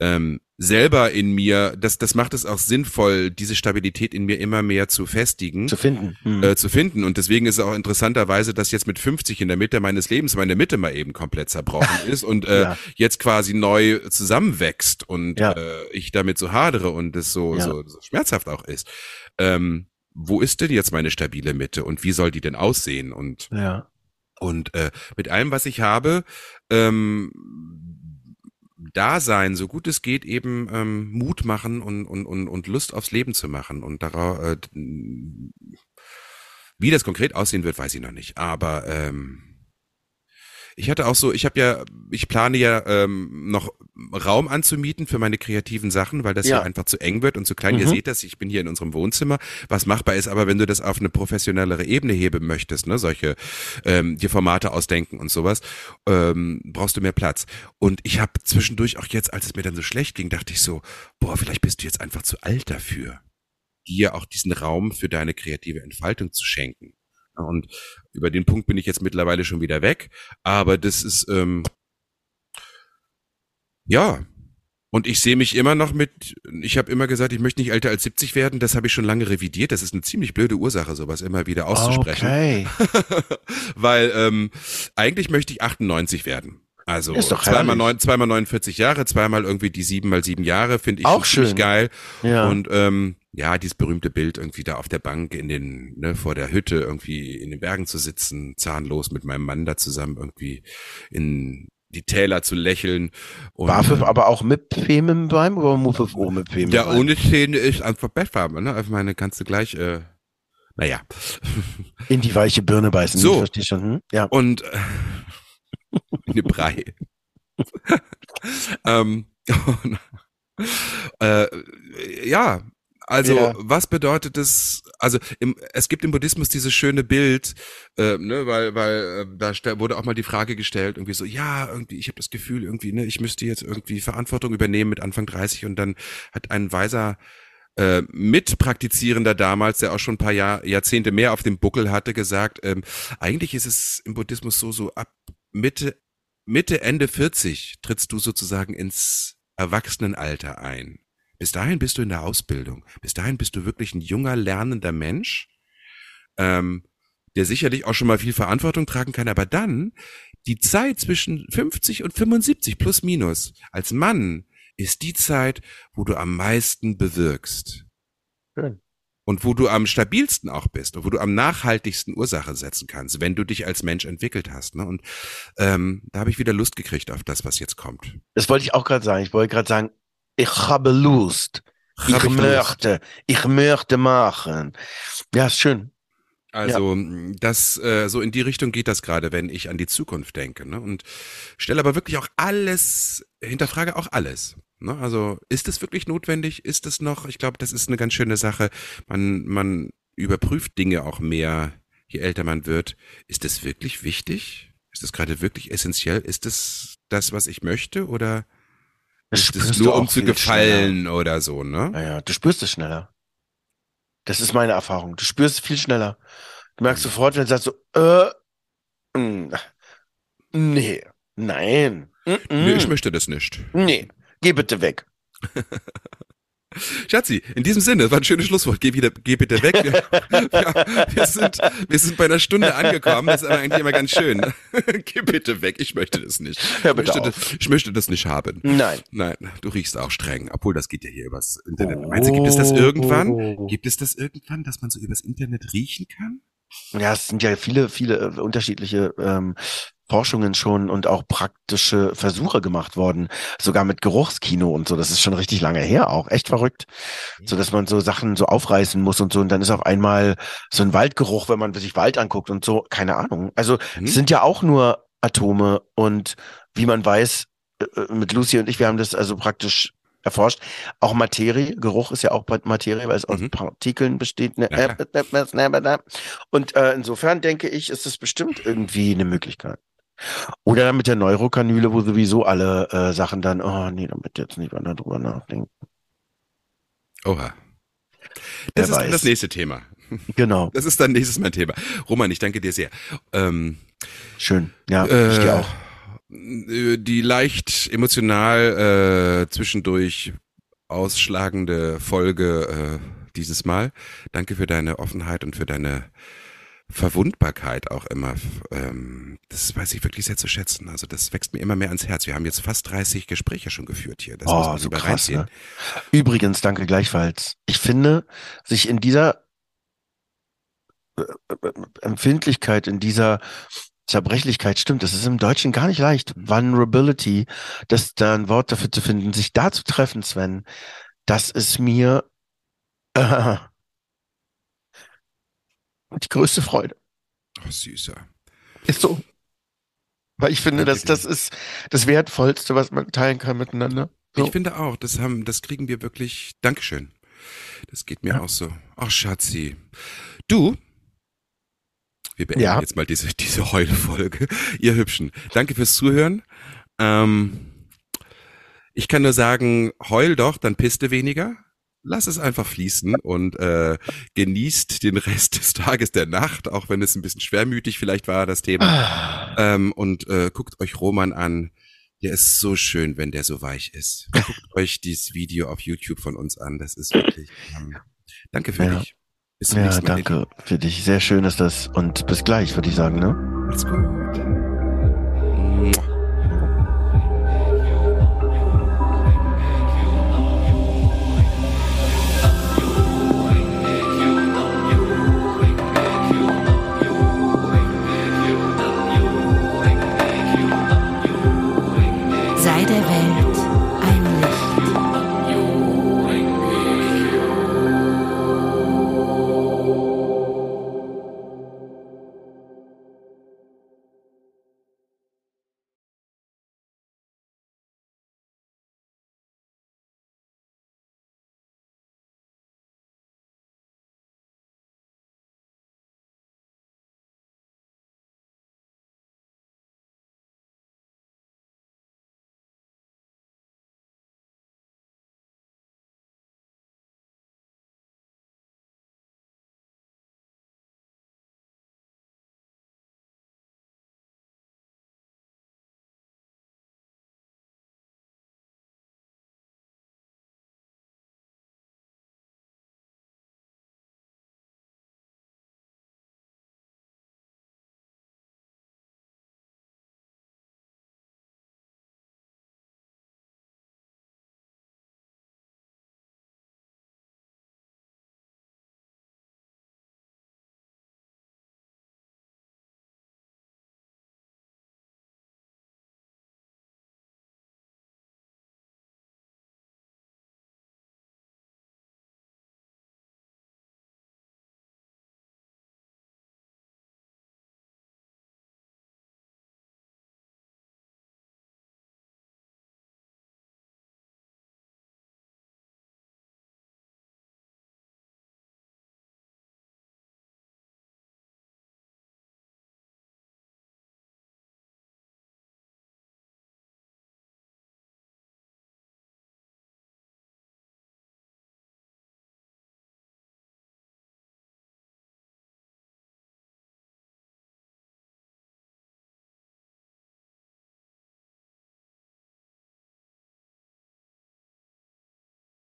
ähm, selber in mir, das, das macht es auch sinnvoll, diese Stabilität in mir immer mehr zu festigen Zu finden. Mhm. äh, zu finden. Und deswegen ist es auch interessanterweise, dass jetzt mit 50 in der Mitte meines Lebens meine Mitte mal eben komplett zerbrochen [LAUGHS] ist und äh, Ja. jetzt quasi neu zusammenwächst und Ja. äh, ich damit so hadere und es so, Ja. so, so schmerzhaft auch ist. Ähm, wo ist denn jetzt meine stabile Mitte und wie soll die denn aussehen? Und ja. und äh, mit allem, was ich habe, ähm, da sein, so gut es geht, eben ähm, Mut machen und, und, und, und Lust aufs Leben zu machen. Und darauf, äh, wie das konkret aussehen wird, weiß ich noch nicht. Aber ähm, ich hatte auch so, ich habe ja, ich plane ja ähm, noch Raum anzumieten für meine kreativen Sachen, weil das Ja. einfach zu eng wird und zu klein. Ihr Mhm. seht das, ich bin hier in unserem Wohnzimmer, was machbar ist, aber wenn du das auf eine professionellere Ebene heben möchtest, ne, solche ähm, dir Formate ausdenken und sowas, ähm, brauchst du mehr Platz. Und ich habe zwischendurch auch jetzt, als es mir dann so schlecht ging, dachte ich so, boah, vielleicht bist du jetzt einfach zu alt dafür, dir auch diesen Raum für deine kreative Entfaltung zu schenken. Und über den Punkt bin ich jetzt mittlerweile schon wieder weg, aber das ist ähm, ja. Und ich sehe mich immer noch mit, ich habe immer gesagt, ich möchte nicht älter als 70 werden, das habe ich schon lange revidiert. Das ist eine ziemlich blöde Ursache, sowas immer wieder auszusprechen. Okay. [LAUGHS] Weil ähm, eigentlich möchte ich 98 werden. Also zweimal, neun, zweimal 49 Jahre, zweimal irgendwie die sieben mal sieben Jahre, finde ich Auch schön. geil. Ja. Und ähm, ja, dieses berühmte Bild irgendwie da auf der Bank in den, ne, vor der Hütte irgendwie in den Bergen zu sitzen, zahnlos mit meinem Mann da zusammen irgendwie in die Täler zu lächeln. Und, Barfuß, aber auch mit Femen beim oder Muffef ohne Femen ja, ohne Zähne ist einfach besser, ne? Also meine du gleich, äh, naja. In die weiche Birne beißen. So. Ich verstehe schon. Hm? Ja. Und äh, [LAUGHS] eine Brei. [LAUGHS] ähm, [LAUGHS] und, äh, ja, also Ja. was bedeutet es? Also im, es gibt im Buddhismus dieses schöne Bild, äh, ne, weil weil äh, da wurde auch mal die Frage gestellt, irgendwie so, ja, irgendwie, ich habe das Gefühl, irgendwie, ne, ich müsste jetzt irgendwie Verantwortung übernehmen mit Anfang 30 und dann hat ein weiser äh, Mitpraktizierender damals, der auch schon ein paar Jahr, Jahrzehnte mehr auf dem Buckel hatte, gesagt, ähm, eigentlich ist es im Buddhismus so, so ab Mitte, Mitte, Ende 40 trittst du sozusagen ins Erwachsenenalter ein. Bis dahin bist du in der Ausbildung. Bis dahin bist du wirklich ein junger, lernender Mensch, ähm, der sicherlich auch schon mal viel Verantwortung tragen kann, aber dann die Zeit zwischen 50 und 75 plus minus als Mann ist die Zeit, wo du am meisten bewirkst Schön. und wo du am stabilsten auch bist und wo du am nachhaltigsten Ursache setzen kannst, wenn du dich als Mensch entwickelt hast. Ne? Und ähm, da habe ich wieder Lust gekriegt auf das, was jetzt kommt. Das wollte ich auch gerade sagen. Ich wollte gerade sagen, ich habe Lust. Ich ich Lust. möchte. Ich möchte machen. Ja, schön. Also ja. das äh, so in die Richtung geht das gerade, wenn ich an die Zukunft denke. Ne? Und stelle aber wirklich auch alles, hinterfrage auch alles. Ne? Also ist es wirklich notwendig? Ist es noch? Ich glaube, das ist eine ganz schöne Sache. Man, man überprüft Dinge auch mehr, je älter man wird. Ist es wirklich wichtig? Ist es gerade wirklich essentiell? Ist es das, was ich möchte? Oder das ist es nur um zu gefallen schneller. oder so, ne? Naja, du spürst es schneller. Das ist meine Erfahrung. Du spürst es viel schneller. Du merkst mhm. sofort, wenn du sagst so, äh, mh, mm, nee, nein. Mm, nee, ich möchte das nicht. Nee, geh bitte weg. [LAUGHS] Schatzi, in diesem Sinne, das war ein schönes Schlusswort. Geh wieder, geh bitte weg. Wir, wir, sind, wir sind bei einer Stunde angekommen. Das ist aber eigentlich immer ganz schön. [LAUGHS] geh bitte weg. Ich möchte das nicht. Ja, ich, möchte das, ich möchte das nicht haben. Nein. Nein, du riechst auch streng. Obwohl, das geht ja hier übers Internet. Oh. Meinst du, gibt es das irgendwann? Gibt es das irgendwann, dass man so übers Internet riechen kann? Ja, es sind ja viele, viele äh, unterschiedliche ähm, Forschungen schon und auch praktische Versuche gemacht worden, sogar mit Geruchskino und so. Das ist schon richtig lange her auch, echt verrückt, so dass man so Sachen so aufreißen muss und so und dann ist auf einmal so ein Waldgeruch, wenn man sich Wald anguckt und so. Keine Ahnung. Also mhm. es sind ja auch nur Atome und wie man weiß, äh, äh, mit Lucy und ich, wir haben das also praktisch erforscht. Auch Materie, Geruch ist ja auch Materie, weil es aus mhm. Partikeln besteht. Ne, äh, äh, und äh, insofern denke ich, ist es bestimmt irgendwie eine Möglichkeit. Oder dann mit der Neurokanüle, wo sowieso alle äh, Sachen dann, oh nee, damit jetzt nicht weiter drüber nachdenken. Oha. Das Wer ist weiß. das nächste Thema. Genau. Das ist dann nächstes Mal Thema. Roman, ich danke dir sehr. Ähm, Schön, ja, äh, ich dir auch. Äh, die leicht emotional äh, zwischendurch ausschlagende Folge äh, dieses Mal. Danke für deine Offenheit und für deine Verwundbarkeit auch immer. Ähm, das weiß ich wirklich sehr zu schätzen. Also das wächst mir immer mehr ans Herz. Wir haben jetzt fast 30 Gespräche schon geführt hier. Das oh, so krass. Ne? Übrigens, danke gleichfalls. Ich finde, sich in dieser äh, Empfindlichkeit, in dieser Zerbrechlichkeit stimmt. Das ist im Deutschen gar nicht leicht. Vulnerability, das da ein Wort dafür zu finden, sich da zu treffen, Sven, das ist mir äh, [LAUGHS] die größte Freude. Oh, süßer. Ist so. Weil ich finde, dass das ist das Wertvollste, was man teilen kann miteinander. So. Ich finde auch, das haben, das kriegen wir wirklich. Dankeschön. Das geht mir ja. auch so. Ach, Schatzi. Du, wir beenden ja. jetzt mal diese, diese Heulfolge. Ihr Hübschen. Danke fürs Zuhören. Ähm, ich kann nur sagen, heul doch, dann piste weniger. Lass es einfach fließen und äh, genießt den Rest des Tages, der Nacht, auch wenn es ein bisschen schwermütig vielleicht war, das Thema. Ah. Ähm, und äh, guckt euch Roman an. Der ist so schön, wenn der so weich ist. Guckt [LAUGHS] euch dieses Video auf YouTube von uns an. Das ist wirklich. Ähm, danke für ja. dich. Bis zum ja, nächsten Mal. danke für dich. Sehr schön ist das. Und bis gleich, würde ich sagen, ne? Macht's gut.